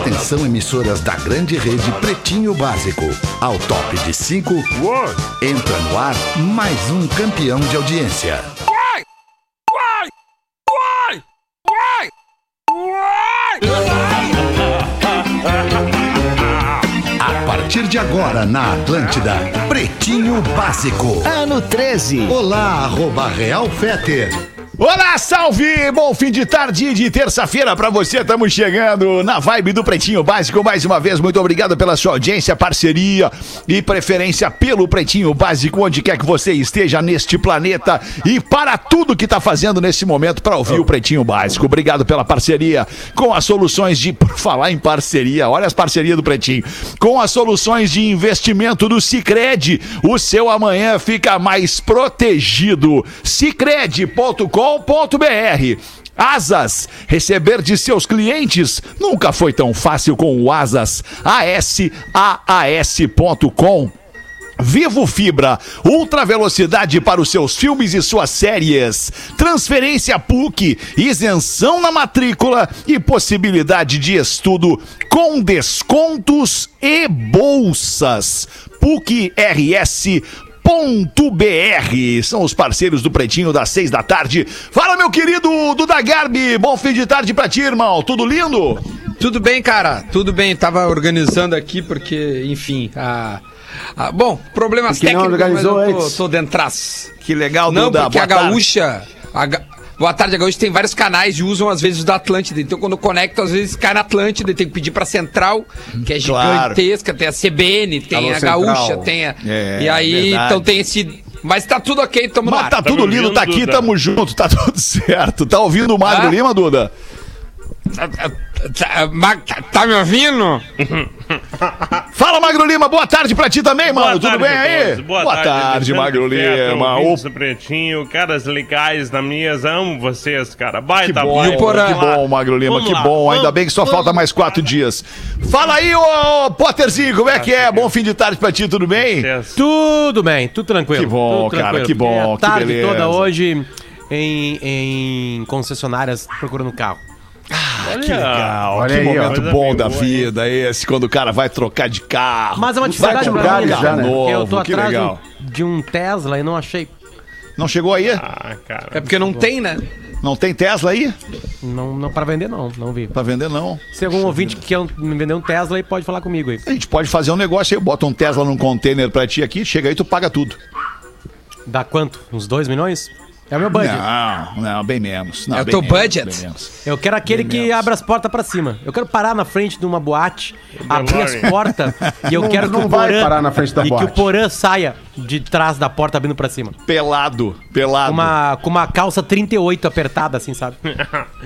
Atenção, emissoras da grande rede Pretinho Básico. Ao top de 5, entra no ar mais um campeão de audiência. Uai! Uai! Uai! Uai! A partir de agora na Atlântida, Pretinho Básico. Ano 13. Olá, arroba Real Feter. Olá, salve! Bom fim de tarde de terça-feira pra você. Estamos chegando na vibe do Pretinho Básico. Mais uma vez, muito obrigado pela sua audiência, parceria e preferência pelo Pretinho Básico, onde quer que você esteja neste planeta e para tudo que tá fazendo nesse momento para ouvir o Pretinho Básico. Obrigado pela parceria com as soluções de. Por falar em parceria, olha as parcerias do Pretinho. Com as soluções de investimento do Cicred, o seu amanhã fica mais protegido. Cicred.com com.br. Asas, receber de seus clientes nunca foi tão fácil com o Asas. ASAAS.com. Vivo Fibra, ultra velocidade para os seus filmes e suas séries. Transferência PUC, isenção na matrícula e possibilidade de estudo com descontos e bolsas. PUC RS .br são os parceiros do Pretinho das seis da tarde. Fala, meu querido Duda Garbi, bom fim de tarde pra ti, irmão. Tudo lindo? Tudo bem, cara. Tudo bem. Tava organizando aqui porque, enfim, a... a bom, problemas Porque não técnicos, mas organizou eu tô, antes. tô dentras. Que legal, Não, Duda. porque Boa a tarde. gaúcha... A. Boa tarde, a gaúcha tem vários canais e usam às vezes o da Atlântida. Então quando eu conecto, às vezes cai na Atlântida e tem que pedir pra Central, que é Claro. gigantesca, tem a CBN, tem Alô, a Central. gaúcha, tem a... É, e aí, verdade. então tem esse... Mas tá tudo ok, tamo no Mas ar. tá tudo lindo, tá aqui, tamo junto, tá tudo certo. Tá ouvindo o Magro Ah? Lima, Duda? Tá, Mag- tá- tá me ouvindo? Fala, Magro Lima, boa tarde pra ti também, mano. Boa Tudo tarde bem aí? todos. Boa, tarde, Alexandre Magro Lima. O Pretinho, caras legais da mesa, amo vocês, cara. Baita Que bom, Porã? que bom, Magro Lima, Vamos que lá, bom. Ainda bem que só vamos. falta mais quatro dias. Fala aí, ô Potterzinho, como é que é? Bom fim de tarde pra ti, tudo bem? Tudo bem, tudo tranquilo. Que bom, tudo cara, tranquilo. que bom, É que tarde beleza. toda hoje em, em concessionárias procurando carro. Que legal, Olha que aí, momento bom da boa, vida esse, quando o cara vai trocar de carro. Mas é uma dificuldade pra mim, já, né? porque eu tô Novo, que atrás de um- legal. de um Tesla e não achei. Não chegou aí? Ah, cara. É porque não tem, né? Não tem Tesla aí? Não, não para vender não, não vi. Pra vender, não. Se algum ouvinte que quer me vender um Tesla aí pode falar comigo aí. A gente pode fazer um negócio aí, bota um Tesla num container pra ti aqui, chega aí, tu paga tudo. Dá quanto? Uns 2 milhões? É o meu budget. Não, não, bem menos. Não, É o teu menos, budget? Eu quero aquele Bem que menos. abre as portas pra cima. Eu quero parar na frente de uma boate, abrir as portas e eu Não- quero que o vai Porã parar na frente da e que boate. o Porã saia de trás da porta abrindo pra cima. Pelado, pelado. uma, com uma calça 38 apertada, assim, sabe?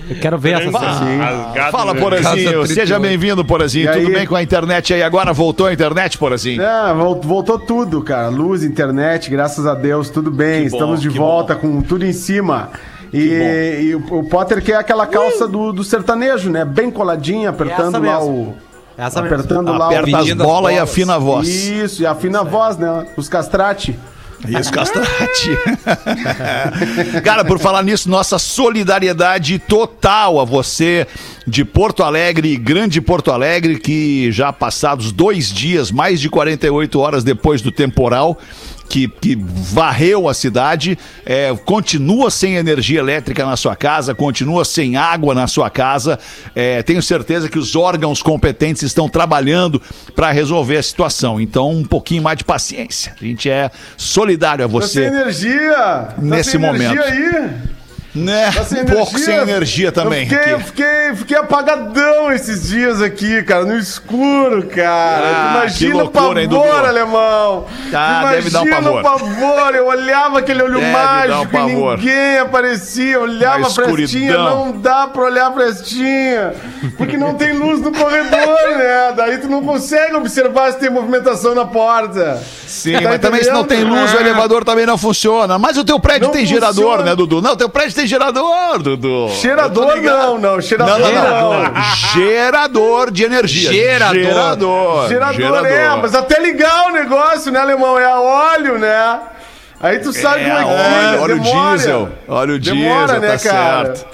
Eu quero ver essa cena. Fala, no- Porazinho. Seja 38. bem-vindo, Porazinho. E Tudo aí? bem com a internet aí? Agora voltou a internet, Porazinho? É, vol- voltou tudo, cara. Luz, internet, graças a Deus, tudo bem. Que bom, Estamos de volta com tudo em cima. E, e o, Potter quer aquela calça do, do sertanejo, né? Bem coladinha, apertando lá mesmo. o. Essa mesmo. apertando lá Aperta o. as bolas e bolas. afina a voz. Isso, e afina a voz, né? Os castrate. Isso, castrate. Cara, por falar nisso, nossa solidariedade total a você de Porto Alegre, grande Porto Alegre, que já passados dois dias, mais de 48 horas depois do temporal, que, que varreu a cidade, é, continua sem energia elétrica na sua casa, continua sem água na sua casa. É, tenho certeza que os órgãos competentes estão trabalhando para resolver a situação. Então, um pouquinho mais de paciência. A gente é solidário a Tá sem você. energia! Tá Nesse sem momento. energia aí! Né? Tá sem um pouco sem energia também. Eu fiquei, aqui. fiquei, fiquei apagadão esses dias aqui, cara, no escuro, cara. Ah, Imagina loucura, hein, o pavor, Dudu? alemão. Ah, deve dar um Imagina pavor. o pavor. Eu olhava aquele olho Deve dar um mágico e ninguém aparecia. Eu Olhava Na pra Estinha, escuridão. não dá pra olhar pra Estinha. Porque não tem luz no corredor, né? Daí tu não consegue observar se tem movimentação na porta. Sim, Tá mas também se não tem luz, o É. elevador também não funciona. Mas o teu prédio Não tem gerador, funciona. né, Dudu? Não, teu prédio tem gerador, Dudu. Cheirador ligado. não, não. Cheirador Não, não, não. Gerador de energia. Gerador. Gerador. Gerador, é, mas até ligar o negócio, né, alemão? É a óleo, né? Aí tu sabe É, como é que é, olha o demora. diesel. Olha o Demora, diesel, né, tá cara? certo.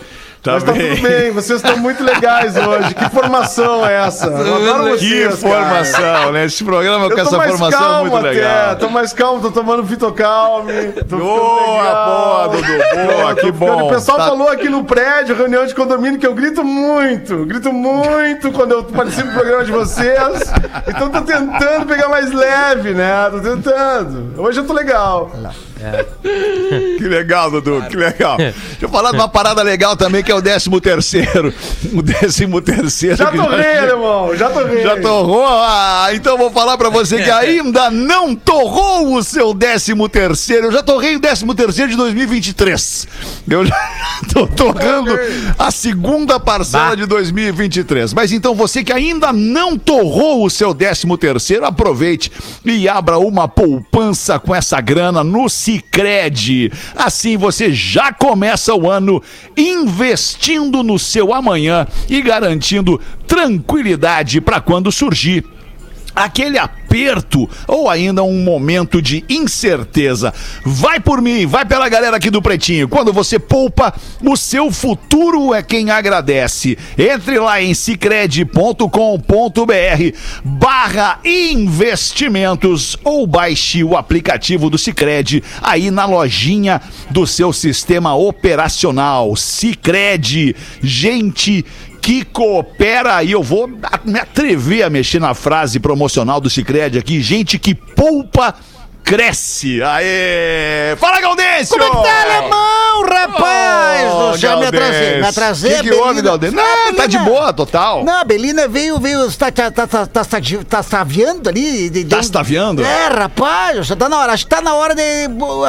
Tá Mas tá bem. tudo bem, vocês estão muito legais hoje. Que formação é essa? Adoro Que vocês, cara. formação, né? Esse programa com Eu tô essa mais formação é calmo muito até, legal. tô mais calmo, tô tomando Vitocalme. Tô ficando Boa, boa, Dudu, boa, que ficando- bom. O pessoal Tá- falou aqui no prédio, reunião de condomínio, que eu grito muito, grito muito quando eu participo do programa de vocês. Então tô tentando pegar mais leve, né? Tô tentando. Hoje eu tô legal. Que legal, Dudu, que legal. Deixa eu falar de uma parada legal também, que é o 13 terceiro. O 13 terceiro. Já torrei, alemão, já torrei. Já torrou? Ah, então vou falar pra você que ainda não torrou o seu 13 terceiro. Eu já torrei o 13 terceiro de 2023. Eu já tô torrando a segunda parcela Bah. de 2023. Mas então você que ainda não torrou o seu 13 terceiro, aproveite e abra uma poupança com essa grana no Sicredi. Assim você já começa o ano investindo no seu amanhã e garantindo tranquilidade para quando surgir aquele aperto ou ainda um momento de incerteza. Vai por mim, vai pela galera aqui do Pretinho. Quando você poupa, o seu futuro é quem agradece. Entre lá em cicred.com.br barra investimentos ou baixe o aplicativo do Cicred aí na lojinha do seu sistema operacional. Cicred, gente que coopera, e eu vou me atrever a mexer na frase promocional do Cicred aqui, gente que poupa, cresce. Aê! Fala, Gaudêncio! Como é que tá, alemão, rapaz? Ô, Você me atrasei, me atrasei. Que que Belina- houve, Gaudêncio? Ah, Não, tá de Belina- boa, total. Não, a Belina veio, veio, tá, tá, tá, tá, tá, tá, tá saviando ali. de- de- Tá saviando? É, rapaz, já tá na hora, acho que tá na hora de,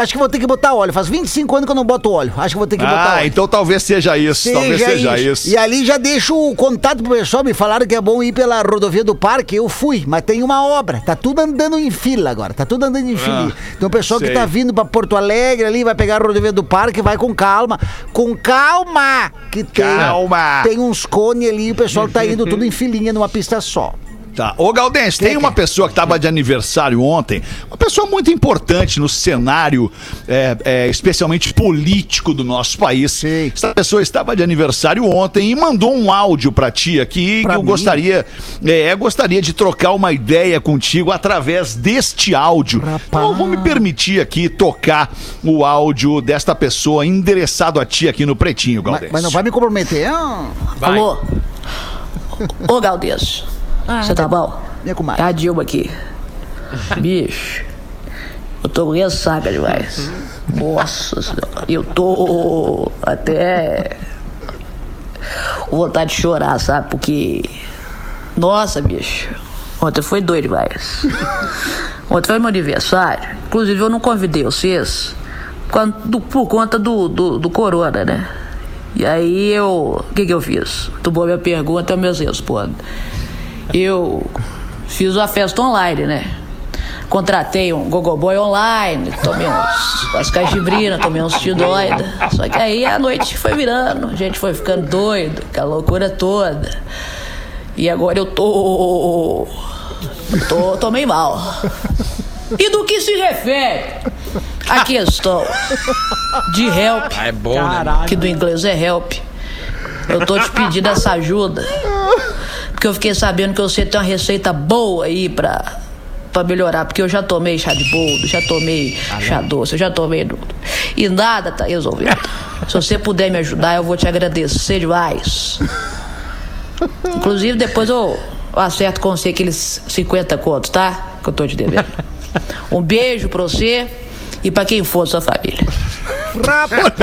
acho que vou ter que botar óleo, faz 25 anos que eu não boto óleo, acho que vou ter que botar Ah, óleo. então talvez seja isso. talvez seja isso. E ali já deixo o contato pro pessoal, me falaram que é bom ir pela rodovia do parque, eu fui, mas tem uma obra, tá tudo andando em fila agora, tá tudo andando em fila. então o pessoal sei. que tá vindo pra Porto Alegre ali, vai pegar a rodovia do parque, vai com calma, com calma, que tem, Calma. tem uns cones ali, e o pessoal tá indo tudo em filinha numa pista só. Tá. Ô, Galdêncio, tem uma pessoa que estava de aniversário ontem, uma pessoa muito importante no cenário, é, é, especialmente político do nosso país. Sim. Essa pessoa estava de aniversário ontem e mandou um áudio pra ti aqui Pra que eu mim? gostaria, é, gostaria de trocar uma ideia contigo através deste áudio. Então eu vou me permitir aqui tocar o áudio desta pessoa endereçado a ti aqui no Pretinho, Mas, Galdêncio. mas não vai me comprometer, ah, Alô? Ô, Galdês. Você tá bom? minha comadre. É a Dilma aqui. Bicho, eu tô com ressaca demais. Nossa senhora, eu tô até com vontade de chorar, sabe? Porque. Nossa, bicho. Ontem foi doido demais. Ontem foi meu aniversário. Inclusive, eu não convidei vocês quando- por conta do, do, do corona, né? E aí eu. O que, que eu fiz? Tu boa minha pergunta, eu mesmo respondo. Eu fiz uma festa online, né? Contratei um gogoboy online, tomei uns, umas cajibrinas, tomei uns tio doida. Só que aí a noite foi virando, a gente foi ficando doido, aquela loucura toda. E agora eu tô. tô, tô meio mal. E do que se refere a questão de help, Ah, é bom, né? que do inglês é help. Eu tô te pedindo essa ajuda. Porque eu fiquei sabendo que você tem uma receita boa aí pra, pra melhorar. Porque eu já tomei chá de boldo, já tomei chá doce, eu já tomei tudo. E nada tá resolvido. Se você puder me ajudar, eu vou te agradecer demais. Inclusive, depois eu, eu acerto com você aqueles 50 contos, tá? Que eu tô te devendo. Um beijo pra você e pra quem for da sua família.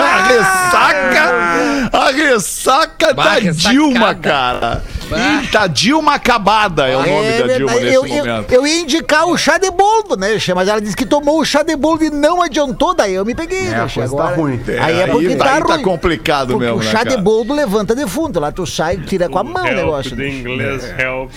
A ressaca! A ressaca Bah, da ressacada. Dilma, cara. Eita, Dilma acabada é o nome da Dilma verdade. nesse eu, eu, momento. eu ia indicar o chá de boldo, né, Xê? Mas ela disse que tomou o chá de boldo e não adiantou, daí eu me peguei, É, né, a Xê? coisa tá ruim. Aí é porque Aí- tá aí tá ruim. complicado porque mesmo, o né, chá cara? de boldo levanta defunto, lá tu sai e tira com a mão o Help, negócio. do né? inglês help.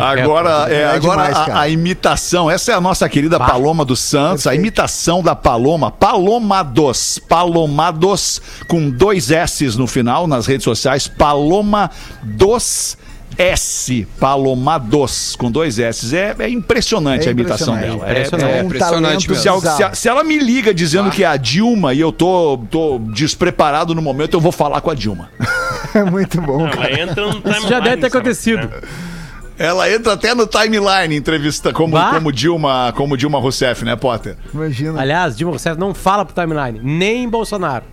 Agora, é, É agora demais, a- a, imitação, essa é a nossa querida Paloma dos Santos, a imitação da Paloma, Palomados, Palomados, com dois S's no final nas redes sociais, Paloma dos S, Palomados, com dois S's. É, é impressionante É a imitação impressionante. dela. É- Impressionante. é- um impressionante talento mesmo. se, a- se ela me liga dizendo que é a Dilma e eu tô, tô despreparado no momento, eu vou falar com a Dilma. É muito bom, cara. Ela entra no timeline. já deve ter acontecido. né? Ela entra até no timeline entrevista como, Bah. como Dilma, como Dilma Rousseff, né, Potter? Imagina. Aliás, Dilma Rousseff não fala pro timeline, nem Bolsonaro.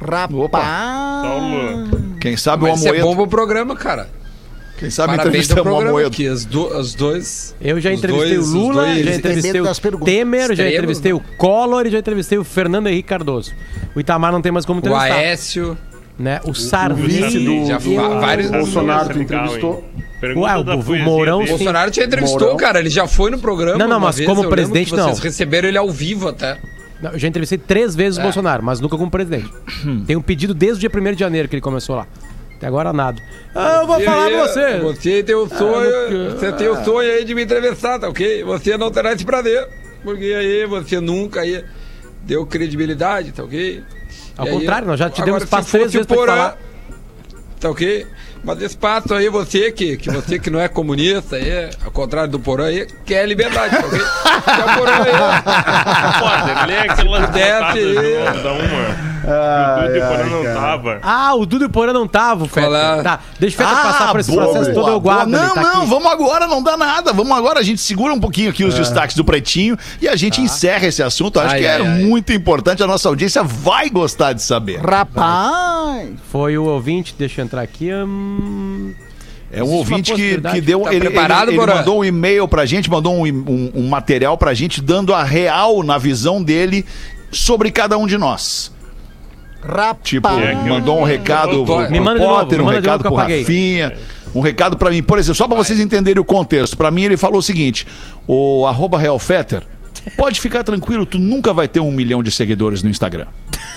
Rapaz. O Lula. Quem sabe o Mas isso é bom Amoedo. pro programa, cara. Quem sabe Parabéns entrevistamos o programa Amoedo. aqui. As do, os dois. Eu já os entrevistei dois- o Lula, dois- já entrevistei o perguntas. Temer, já Extremos, entrevistei o Collor e já entrevistei o Fernando Henrique Cardoso. O Itamar não tem mais como O entrevistar. Aécio. Né? O O vice Sarney. do, já va- vários- Bolsonaro tu entrevistou. Ué, o- o Mourão sim. Bolsonaro te entrevistou, Mourão. cara. Ele já foi no programa. Não, não, uma mas vez, como eu lembro presidente, que Vocês não. receberam ele ao vivo até. Não, eu já entrevistei três vezes o É. Bolsonaro, mas nunca como presidente. Tem um pedido desde o dia 1 de janeiro que ele começou lá. Até agora nada. Ah, eu vou falar com você. Você tem o não sonho. quero. você tem o sonho aí de me entrevistar, tá ok? Você não terá esse prazer. Porque aí você nunca aí deu credibilidade, tá ok? Ao E aí, contrário, nós já te demos espaço três vezes Porã, falar. Tá ok? Mas espaço aí, você que, que você que não é comunista, aí, ao contrário do Porã aí, quer liberdade, ok? Que é o Porã aí. Potter, lê aquelas Desce botadas aí. dá uma. Ai, o Dudu ai, Porã não cara. tava. Ah, o Dudu e o Porã não tava, o é? Tá, deixa o Feta passar por esse boa, processo todo, eu boa. guardo. ele Não, tá não, aqui. vamos agora, não dá nada. Vamos agora, a gente segura um pouquinho aqui os destaques do Pretinho e a gente encerra esse assunto. Acho Ai, que é ai, ai. muito importante, a nossa audiência vai gostar de saber. Rapaz. Foi o ouvinte, deixa eu entrar aqui. hum, É um Existe uma ouvinte que, possibilidade. que deu. Tá ele, preparado, ele, ele Porã? mandou um e-mail pra gente, mandou um, um- um material pra gente, dando a real na visão dele sobre cada um de nós. Rapaz. Tipo, É, mandou um recado Me pro manda de novo, Potter, me um manda de novo recado que eu pro. Rafinha, um recado pra mim. Por exemplo, só pra vocês entenderem o contexto. Pra mim, ele falou o seguinte: o arroba Real Fetter, pode ficar tranquilo, tu nunca vai ter um milhão de seguidores no Instagram.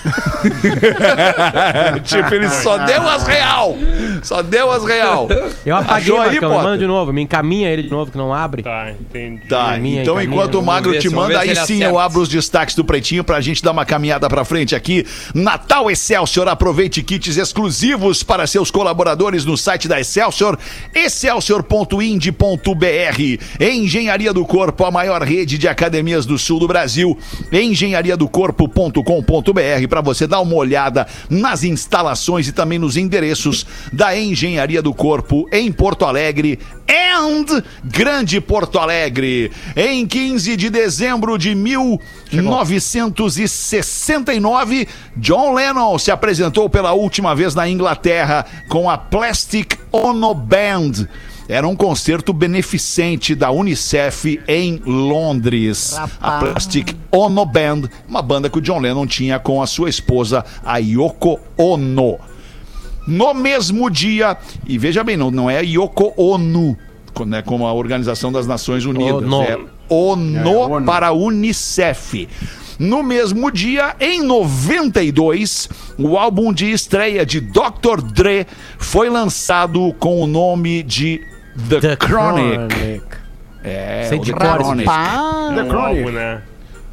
tipo, ele só deu as real. Só deu as real. Eu apaguei, Achou aí, Marcão, manda de novo. Me encaminha ele de novo, que não abre. Tá, entendi. Tá, Minha, então encaminha, enquanto o Magro ver te manda, aí sim eu abro os destaques do Pretinho pra gente dar uma caminhada pra frente aqui. Natal Excelsior, aproveite kits exclusivos para seus colaboradores no site da Excelsior, excelsior.ind.br. Engenharia do Corpo, a maior rede de academias do sul do Brasil. engenhariadocorpo.com.br para você dar uma olhada nas instalações e também nos endereços da Engenharia do Corpo em Porto Alegre and Grande Porto Alegre. Em 15 de dezembro de 1969, John Lennon se apresentou pela última vez na Inglaterra com a Plastic Ono Band. Era um concerto beneficente da Unicef em Londres. A Plastic Ono Band, uma banda que o John Lennon tinha com a sua esposa, a Yoko Ono. No mesmo dia, e veja bem, não, não é Yoko Ono, né, como a Organização das Nações Unidas. Ono. É ONU, É, ONU. para a Unicef. No mesmo dia, em 92, o álbum de estreia de Dr. Dre foi lançado com o nome de The, Chronic. É, Sei o de The esse Chronic. Rapaz. É um Chronic. álbum, né?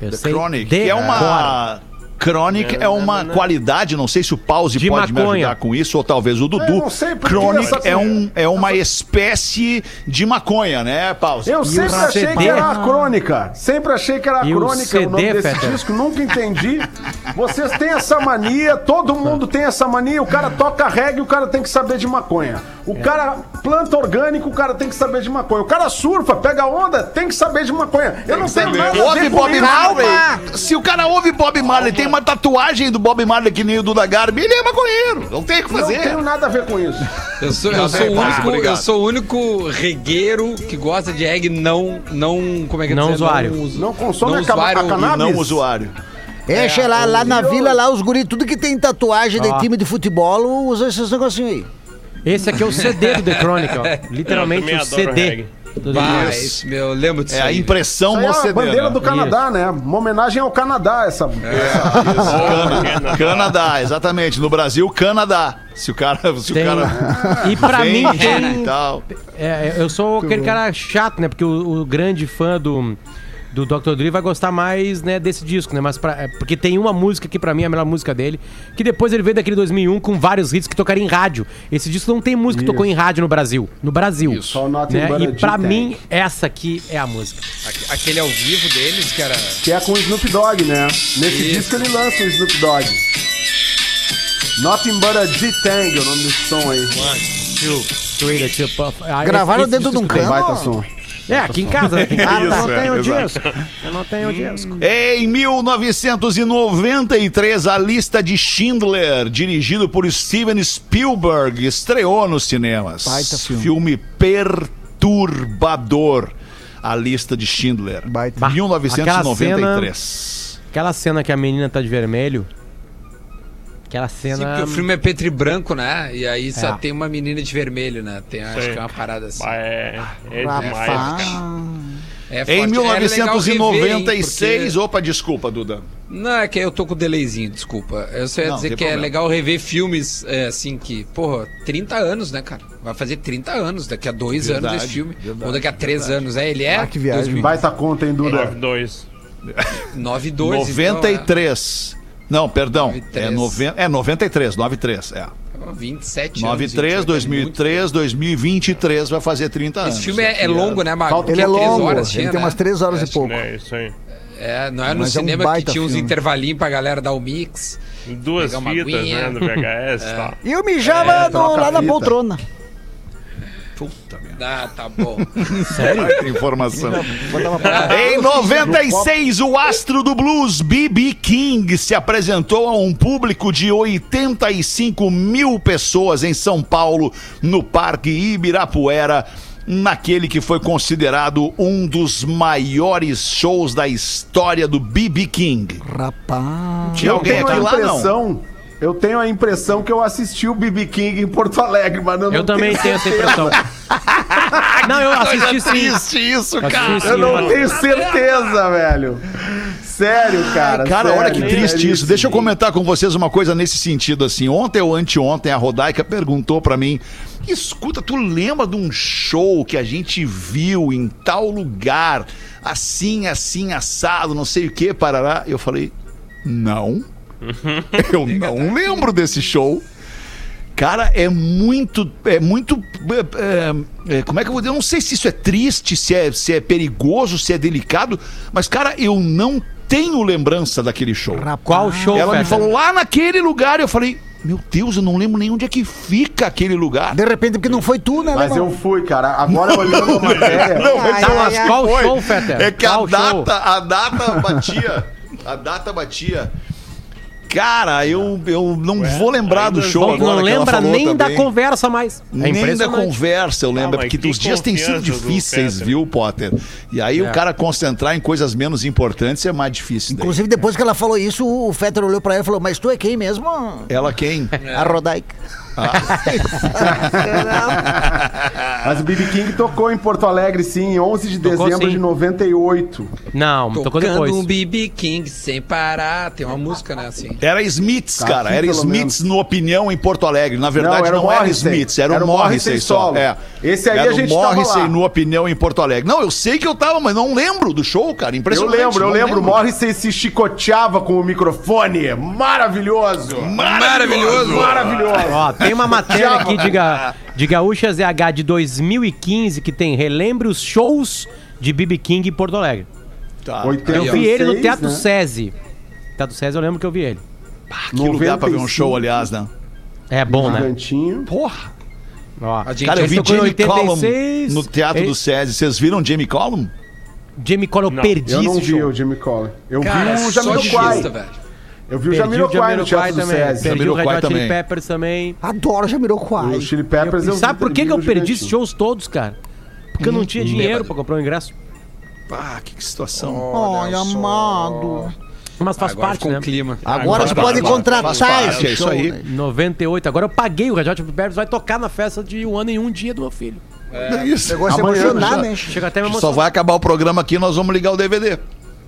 Eu The sei Chronic, de que é uma. cor. Chronic é uma qualidade, não sei se o Pause De pode me maconha. ajudar com isso, ou talvez o Dudu. não sei Chronic essa- é, um, é uma espécie de maconha, né, Pause? Eu sempre o achei CD? que era a crônica. Sempre achei que era a E o crônica o nome CD, desse Fetter? disco. Nunca entendi. Vocês têm essa mania, todo mundo tem essa mania. O cara toca reggae, o cara tem que saber de maconha. O cara planta orgânico, o cara tem que saber de maconha. O cara surfa, pega onda, tem que saber de maconha. Eu não tenho nada a Ouve com Bob isso. Marley. Se o cara ouve Bob Marley, tem uma tatuagem do Bob Marley que nem o Duda Garbi, ele é maconheiro. Não tem o que Não fazer. tenho nada a ver com isso. Eu sou, eu sou o único, eu sou o único regueiro que gosta de reggae não, não, como é que é Não dizer? usuário. usu- Não consome a, usuário a cannabis. Não usuário. É, sei lá, lá na vila, lá os guri, tudo que tem tatuagem de Ó. time de futebol, usa esses negocinhos aí. Esse aqui é o CD do The Chronic, ó. Literalmente o CD. reggae. Esse, meu, eu lembro disso É a impressão Isso aí é a bandeira do Canadá, né? Uma homenagem ao Canadá, essa. Cana- Canadá, exatamente. No Brasil, Canadá. Se o cara. Se Tem- o cara E pra mim vende tem. e tal. É, eu sou aquele cara chato, né? Porque o, o grande fã do, do Dr. Dre vai gostar mais né, desse disco, né? Mas pra- é, porque tem uma música que pra mim é a melhor música dele, que depois ele veio daquele 2001 com vários hits que tocaram em rádio. Esse disco não tem música que tocou em rádio no Brasil. No Brasil. Só o Nothing Né? But a E pra G-Tag. mim, essa aqui é a música. Aque- Aquele ao vivo deles, que era. Que é com o Snoop Dogg, né? Nesse Isso. disco ele lança o Snoop Dogg. Nothing but a G-Tang, é o nome desse som aí. Three, the two puff. Ah, Gravaram esse- dentro de um esse- cano. Baita som. É, aqui em casa, né? Aqui em casa eu não é, tenho exato. disco. Eu não tenho disco. Em 1993, a lista de Schindler, dirigido por Steven Spielberg, estreou nos cinemas. Baita filme. perturbador. A lista de Schindler. Baita. Bah, 1993. Aquela cena que a menina tá de vermelho. Aquela Sim, cena. porque o filme é preto e branco, né? E aí só É. tem uma menina de vermelho, né? Tem, acho que é uma parada assim. É, é demais. É Em forte. É legal rever, hein, 1996. porque- Opa, desculpa, Duda. Não, é que eu tô com o delayzinho, desculpa. Eu só ia Não, dizer que é problema. legal rever filmes, é, assim, que, porra, 30 anos, né, cara? Vai fazer 30 anos, daqui a dois Verdade, anos esse filme. verdade, ou daqui a três anos. É, ele é. Ah, que viagem. Baita conta, hein, Duda? 9-2. 9 2 93. Não, perdão. 93. É, noven... é 93, 93. É. Então, 27 anos. 93, 28, é 2003, 2023 vai fazer 30 anos. Esse filme é, é longo, né, Mago? Falta- Ele é três longo, horas ele tinha, tem né? umas três horas É, e pouco. É isso aí. É, não é no Mas é um cinema que baita tinha uns filme. intervalinhos pra galera dar o mix. Duas fitas, aguinha. né, no VHS e tal. E eu mijava É, no- lá na poltrona. Puta merda. Ah, tá bom. Baita informação. Em 96, o astro do blues B.B. King se apresentou a um público de 85 mil pessoas em São Paulo, no Parque Ibirapuera, naquele que foi considerado um dos maiores shows da história do B.B. King. Rapaz. Tinha alguém aqui lá, não? Eu tenho a impressão que eu assisti o BB King em Porto Alegre, mas eu não Eu também tenho essa impressão. Não, eu assisti sim. Triste isso, cara. Assisti Eu sim, não mano. tenho certeza, velho. Sério, cara. Cara, sério, olha que triste isso. Deixa eu comentar com vocês uma coisa nesse sentido assim. Ontem ou anteontem a Rodaica perguntou pra mim: "Escuta, tu lembra de um show que a gente viu em tal lugar, assim, assim assado, não sei o que, parará?" Eu falei: "Não. Eu não lembro desse show." Cara, é muito. É muito. é, é, é, como é que eu vou dizer? Eu não sei se isso é triste, se é, se é perigoso, se é delicado, mas, cara, eu não tenho lembrança daquele show. Qual show, Ela me falou lá naquele lugar, eu falei, meu Deus, eu não lembro nem onde é que fica aquele lugar. De repente, porque não foi tu, né, Mas eu fui, cara. Agora olhando a matéria. Não, mas Ai, ai, ai. Qual foi. show, Fetter? É que a Qual show? data, a data batia. A data batia. Cara, eu, eu não vou lembrar do show Bom, agora não lembra nem da também. conversa mais. É Nem da conversa, eu lembro, Ah, porque que os dias têm sido difíceis, Peter. viu, Potter? E aí o É. cara concentrar em coisas menos importantes é mais difícil. daí. Inclusive, depois que ela falou isso, o Fetter olhou pra ela e falou, mas tu é quem mesmo? Ela quem? A Rodaica. Mas o BB King tocou em Porto Alegre, sim, em 11 de Tocou, dezembro sim. de 98. Não, tocou depois. um BB King sem parar. Tem uma música, né, assim. Era Smiths, Tá cara. aqui, Era Smiths menos. no Opinião em Porto Alegre. Na verdade, não, era o era. Smiths, era, Era o Morrissey só. solo. É. Esse aí era a gente o tava Morrissey lá. no Opinião em Porto Alegre. Não, eu sei que eu tava, mas não lembro do show, cara. Eu Impressionante. lembro, eu não lembro. Morrissey se chicoteava com o microfone. Maravilhoso! Maravilhoso. Maravilhoso! Ó, tem uma matéria aqui de, ga, de Gaúcha ZH de 2015 que tem Relembre os shows de BB King em Porto Alegre. Tá. Eu 86, vi ele no Teatro né? SESI. Teatro SESI eu lembro que eu vi ele. Que lugar pra ver um 95. show, aliás, né? É bom, né? Gigantinho. Porra. Ó, A gente Cara, eu vi Jamie Collum 86, no Teatro ele- do SESI. Vocês viram Jamie Collum? Jamie Collum, eu Não, perdi Eu não esse vi show. o Jimmy Collin. Eu Cara, vi o só de Jamiroquai. Eu vi o Perdi o Jamiroquai no Teatro do também. SESI. Perdi o Jamiroquai Red Hot Chili também. Peppers também. Adoro Jamiroquai. O Chili Peppers Eu- eu sabe por que, que eu no perdi esses shows todos, cara? Porque eu não tinha dinheiro pra comprar o ingresso. Ah, que situação. Ai, amado. Mas faz Agora parte, ficou né? clima. Agora você parte, pode faz contratar parte, esse é isso show, aí. né? 98. Agora eu paguei o Red Hot Chili Peppers, vai tocar na festa de um ano em um dia do meu filho. É isso. Negócio de Amanhã emocionar, já- né? Chega até me Só emocionar. vai acabar o programa aqui nós vamos ligar o DVD.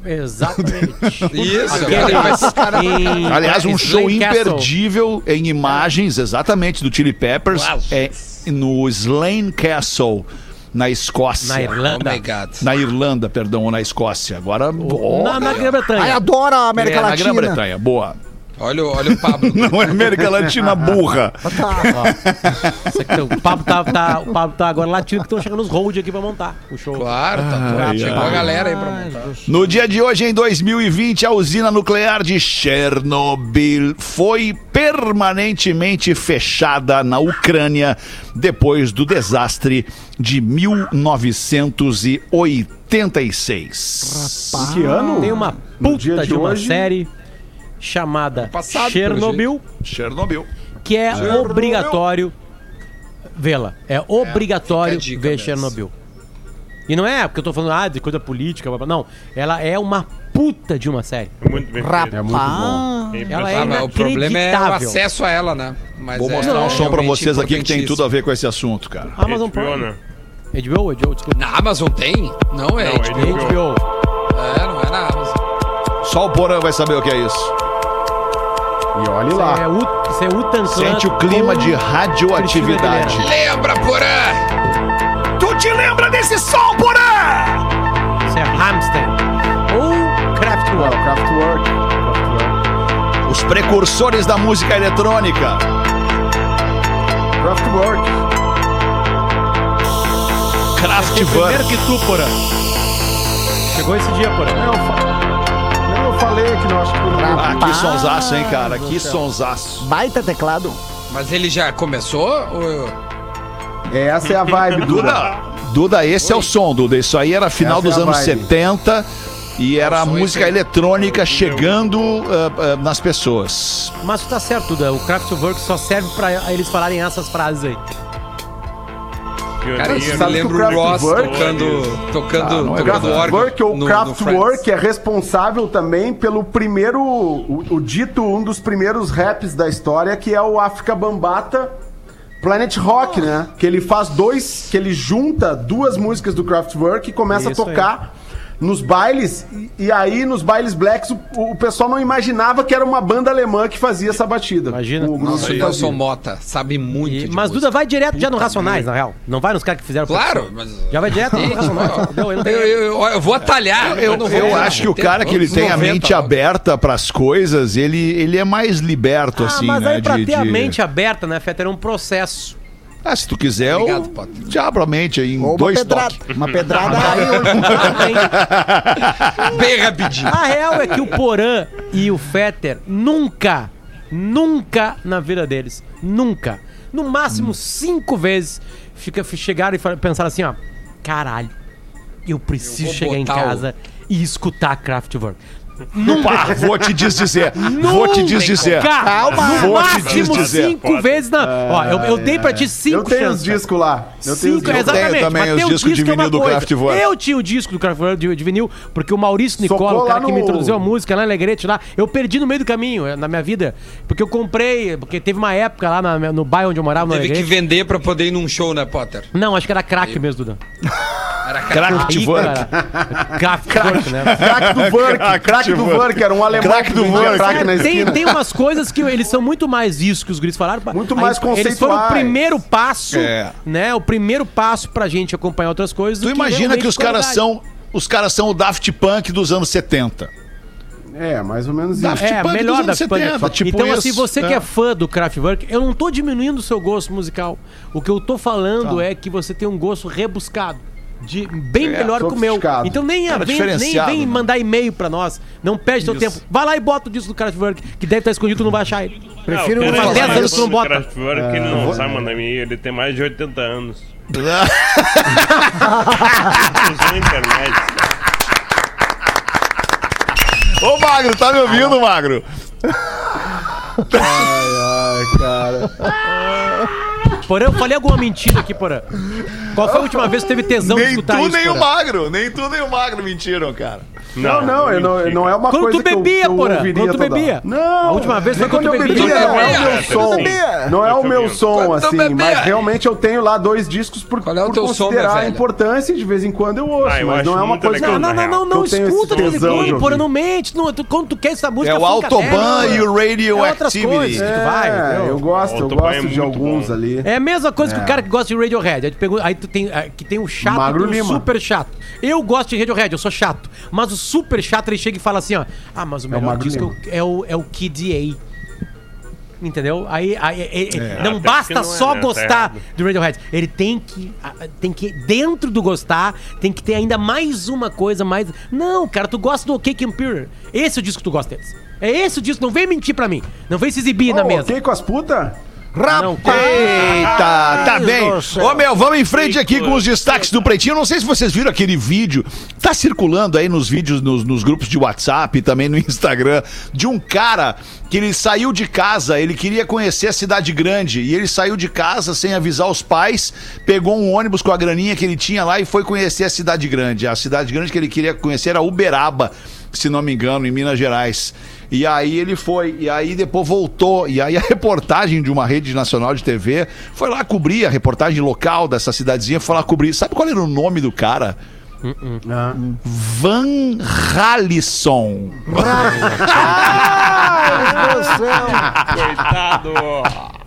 Exatamente. Isso, Aquele- cara. em- Aliás, um show imperdível em imagens, exatamente, do Chili Peppers, Uau. é no Slane Castle, na Escócia. Na Oh Irlanda. Na Irlanda, perdão, ou na Escócia. Agora, ó, Na, na Grã-Bretanha. adoro a América é, na Latina. Grã-Bretanha, boa. Olha, o- olha o Pablo. Não é América Latina burra. Isso aqui, o Pablo tá, tá- o Pablo tá agora latindo que estão chegando os hold aqui pra montar o show. Claro, tá Ai, Chegou a galera aí pra montar. No dia de hoje, em 2020, a usina nuclear de Chernobyl foi permanentemente fechada na Ucrânia depois do desastre de 1986. Que ano? Tem uma puta de de uma hoje- série chamada passado, Chernobyl, Chernobyl. que é obrigatório vê-la. É obrigatório fica a dica ver. Chernobyl. E não é porque eu tô falando ah, de coisa política, não. Ela é uma puta de uma série. Muito bem. Rapaz. Ela é Ah, o problema é o acesso a ela, né? Mas Vou é mostrar um som pra vocês aqui que tem tudo a ver com esse assunto, cara. Amazon HBO, Prime. né? HBO, HBO, desculpa. Na Amazon tem? Não é. Não, HBO. HBO. HBO. É, não é na Amazon. Só o Porã vai saber o que é isso. E olhe lá. é, isso é Sente o clima de radioatividade. Lembra, Porã! Tu te lembra desse som, Porã? Isso é Hamster. Ou Kraftwerk. o Kraftwerk. Kraftwerk. Os precursores da música eletrônica. Kraftwerk. Kraftwerk. Primeiro que tu, Porã. Chegou esse dia, Porã. Eu, fa- eu falei que não acho que não. Ah, que sonsaço, hein, cara? Que sonsaço. Baita teclado. Mas ele já começou? Ou... Essa é a vibe, Duda. Duda, Duda, esse é o som, Duda. Isso aí era final Essa dos é anos vibe. 70 e era a música esse eletrônica chegando ah, ah, nas pessoas. Mas tu tá certo, Duda. O Kraftwerk só serve pra eles falarem essas frases aí. Cara, isso que lembra o o Ross Kraftwerk- tocando, tocando, não é tocando órgão. Kraftwerk ou no- no Kraftwerk é responsável também pelo primeiro, o, o dito um dos primeiros raps da história, que é o África Bambata Planet Rock, né? Que ele faz dois, que ele junta duas músicas do Kraftwerk e começa Isso a tocar nos bailes. E, e aí, nos bailes blacks, o, o pessoal não imaginava que era uma banda alemã que fazia essa batida. Imagina. O Nossa, Nelson. Mota sabe muito E- de mas música. Duda vai direto já no Racionais, na real. Não vai nos caras que fizeram. Claro, mas... Já vai direto no Racionais. não Eu, eu, eu vou atalhar. Eu, não vou- eu acho que o cara que ele tem a 90 mente logo. aberta pras coisas, ele, ele é mais liberto, Ah, assim, mas né? aí pra de- ter a de- mente aberta, né, Feta, era um processo. Ah, se tu quiser, Obrigado, eu Potter. já abro a mente aí em Ou uma dois pedrada. toques. Uma pedrada. Bem rapidinho. A real é que o Porã e o Fetter nunca, nunca na vida deles, nunca, no Hum. máximo cinco vezes, fica, chegaram e pensaram assim, ó, caralho, eu preciso Eu vou chegar em botar o- casa e escutar Kraftwerk. Pá, vou te desdizer. vou te desdizer. Calma, no Vou te máximo desdizer. cinco vezes na... Ó, eu, eu dei pra ti cinco Eu tenho os discos lá. Eu tenho os Cinco, discos. exatamente. tenho também os discos de disco é uma vinil do coisa. Kraftwerk. Eu tinha o disco do Kraftwerk de, de vinil, porque o Maurício Socou Nicola, o cara lá que me no- introduziu a música lá em Alegrete, lá, eu perdi no meio do caminho, eh, na minha vida. Porque eu comprei, porque teve uma época lá na- no bairro onde eu morava, no Teve que vender pra poder ir num show, né, Potter? Não, acho que era crack mesmo, Duda. Era Kraftwerk. Kraftwerk, né? Crack do Crack do Work, era um alemão Crack que do crack na tem, tem umas coisas que eles são muito mais isso que os guris falaram. Muito Aí, mais Eles foram o conceituais. primeiro passo, É. né? O primeiro passo pra gente acompanhar outras coisas. Tu imagina que os caras são. Os caras são o Daft Punk dos anos 70. É, mais ou menos Daft isso. É, Punk melhor dos da anos 70, tipo Então, isso. assim, você que É. é fã do Kraftwerk, eu não tô diminuindo o seu gosto musical. O que eu tô falando Tá. é que você tem um gosto rebuscado. De, bem É, melhor que o meu. Então nem, Cara, vem, nem vem né? mandar e-mail pra nós. Não perde seu tempo. Vai lá e bota o disco do Kraftwerk, que deve estar escondido, tu não vai achar ele. Prefiro Não, o dez mais anos tu não do bota. Kraftwerk, ele não sabe mandar e-mail, ele tem mais de 80 anos. Usou internet. Ô, Magro, tá me ouvindo, Magro? Ai, cara. Porã, eu falei alguma mentira aqui, Porã. Qual foi a última vez que teve tesão de Nem escutar tu, isso, nem o Porã? Magro. Nem tu, nem o Magro mentiram, cara. Não, não, eu não, não é uma Quando coisa tu que eu- bebia, que eu porra, ouviria quando tu bebia. Não. A última vez foi nem quando tu eu bebia. bebia. Não é o meu Quando som. Não é o meu som, Quando tu assim, mas realmente eu tenho lá dois discos por, Qual é o teu som, considerar minha a importância e de vez em quando eu ouço, Ah, eu mas não é uma coisa que eu... Não, não, não, não, escuta de vez em quando, porra, não mente. Não, tu- quando tu quer essa música, É o Autobahn e o É outras Radioactivity. coisas. que tu vai, É, entendeu? eu gosto, eu é gosto de alguns ali. É a mesma coisa que o cara que gosta de Radiohead. Aí tu, pegou, aí tu tem, ah, que tem o chato Magro e tem o Lima. super chato. Eu gosto de Radiohead, eu sou chato. Mas o super chato, ele chega e fala assim, ó. Ah, mas o melhor Magro disco Lima. é o, é o Kid A. Entendeu? Aí, aí- aí- não Até basta não é, só né? Tá gostar errado. do Radiohead. Ele tem que, tem que, dentro do gostar, tem que ter ainda mais uma coisa, mais. Não, cara, tu gosta do OK Computer. Esse é o disco que tu gosta deles. É esse o disco, não vem mentir pra mim. Não vem se exibir na Ô, mesa. ok com as putas? Não, Eita, tá bem. Ô, meu, vamos em frente aqui com os destaques do Pretinho. Não sei se vocês viram aquele vídeo, tá circulando aí nos vídeos, nos, nos grupos de WhatsApp e também no Instagram, de um cara que ele saiu de casa, ele queria conhecer a cidade grande, e ele saiu de casa sem avisar os pais, pegou um ônibus com a graninha que ele tinha lá e foi conhecer a cidade grande. A cidade grande que ele queria conhecer era Uberaba, se não me engano, em Minas Gerais. E aí ele foi, e aí depois voltou, e aí a reportagem de uma rede nacional de TV foi lá cobrir a reportagem local dessa cidadezinha, foi lá cobrir. Sabe qual era o nome do cara? Ah. Van Halisson. Coitado.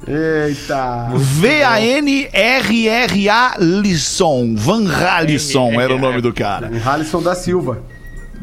Eita. V-A-N-R-R-A Lisson. Van Halisson era o nome do cara. Halisson da Silva.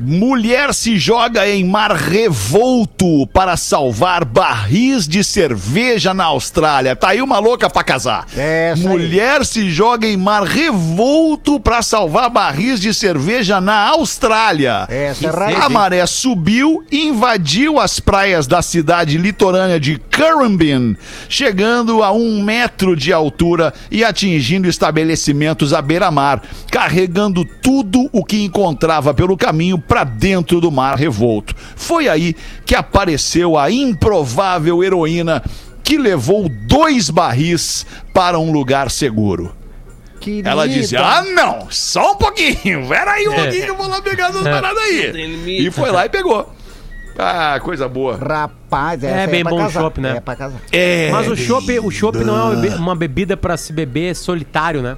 Mulher se joga em mar revolto para salvar barris de cerveja na Austrália. Tá aí uma louca pra casar. É, essa aí. Mulher se joga em mar revolto para salvar barris de cerveja na Austrália. Essa é A maré subiu, invadiu as praias da cidade litorânea de Currumbin, chegando a um metro de altura e atingindo estabelecimentos à beira-mar, carregando tudo o que encontrava pelo caminho para dentro do mar revolto. Foi aí que apareceu a improvável heroína que levou dois barris para um lugar seguro. Querida. Ela disse: Ah, não, só um pouquinho, pera aí um pouquinho que eu vou lá pegar essas paradas Tem aí. E foi lá e pegou. Ah, coisa boa. Rapaz, essa É bem pra bom o casar. chopp, né? É pra casar. É. Mas o chopp, o chopp não é uma bebida, uma bebida pra se beber solitário, né?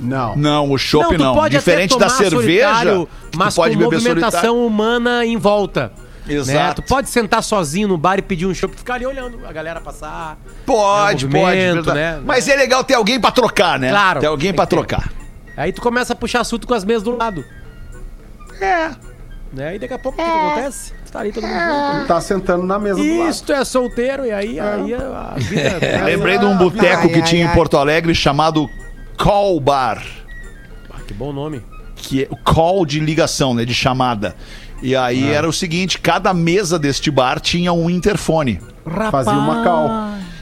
Não. Não, o chopp não. pode Diferente da cerveja, mas pode com beber movimentação solitário. humana em volta. Exato. Né? Tu pode sentar sozinho no bar e pedir um chopp e ficar ali olhando a galera passar. Pode, É um pode. movimento, verdade. né? Mas é legal ter alguém pra trocar, né? Claro, Ter alguém ter. trocar. Aí tu começa a puxar assunto com as mesas do lado. É. Né? E daqui a pouco o que, que acontece? Tu tá ali todo mundo junto. Tá sentando na mesa do lado. Isso, tu é solteiro e aí, aí a vida. Lembrei de um boteco que ai, tinha em ai. Porto Alegre chamado Call Bar. Ah, que bom nome. que é o call de ligação, né, de chamada. E aí era o seguinte, cada mesa deste bar tinha um interfone. Fazia uma cal.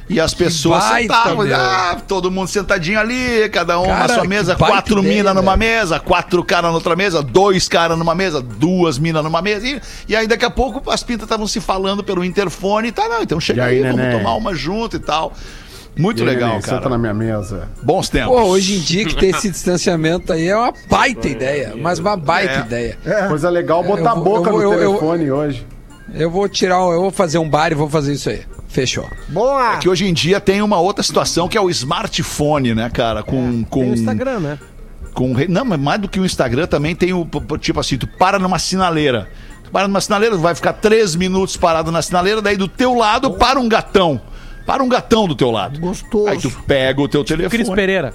E as pessoas baita, sentavam, ah, todo mundo sentadinho ali, cada um na Cara, sua que mesa, quatro minas numa velho. mesa, quatro caras na outra mesa, dois caras numa mesa, duas minas numa mesa. E, e aí daqui a pouco as pintas estavam se falando pelo interfone e tá, não, então chega E aí, aí, vamos neném? tomar uma junto e tal. Muito E legal, neném, cara. Senta na minha mesa. Bons tempos. Pô, hoje em dia que tem esse distanciamento aí é uma baita ideia, mas uma baita É. ideia. Coisa legal botar Eu vou- a boca eu vou- no eu- eu- telefone hoje. Eu vou tirar, eu vou fazer um bar e vou fazer isso aí. Fechou. Boa! Que hoje em dia tem uma outra situação que é o smartphone, né, cara? Com. com... Tem o Instagram, né? com não, mas mais do que o Instagram também tem o tipo assim, tu para numa sinaleira. Tu para numa sinaleira, tu vai ficar três minutos parado na sinaleira, daí do teu lado para um gatão. Para um gatão do teu lado. Gostoso. Aí tu pega o teu telefone. Cris Pereira.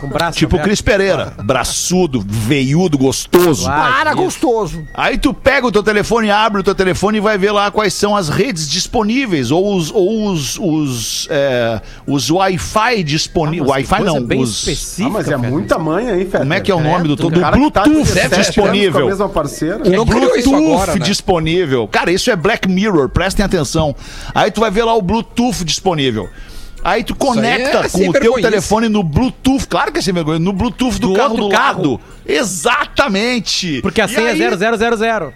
Com o braço Tipo o aberto. Cris Pereira, braçudo, veiudo, gostoso. Claro. Para, isso. gostoso. Aí tu pega o teu telefone, abre o teu telefone e vai ver lá quais são as redes disponíveis, ou os, ou os, os, é, os Wi-Fi disponíveis. Ah, Wi-Fi não, bem os... específica. Ah, mas é muita manha, hein, Feta? Como é que é o nome do todo? cara. Tá Bluetooth 17 anos Com a disponível. mesma parceira. O isso Bluetooth agora, né? disponível. Cara, isso é Black Mirror, prestem atenção. Aí tu vai ver lá o Bluetooth disponível. Aí tu conecta é com o teu telefone no Bluetooth, claro que é sem vergonha, no Bluetooth do, Do carro outro do carro. lado. Exatamente. Porque a senha aí- é 0000.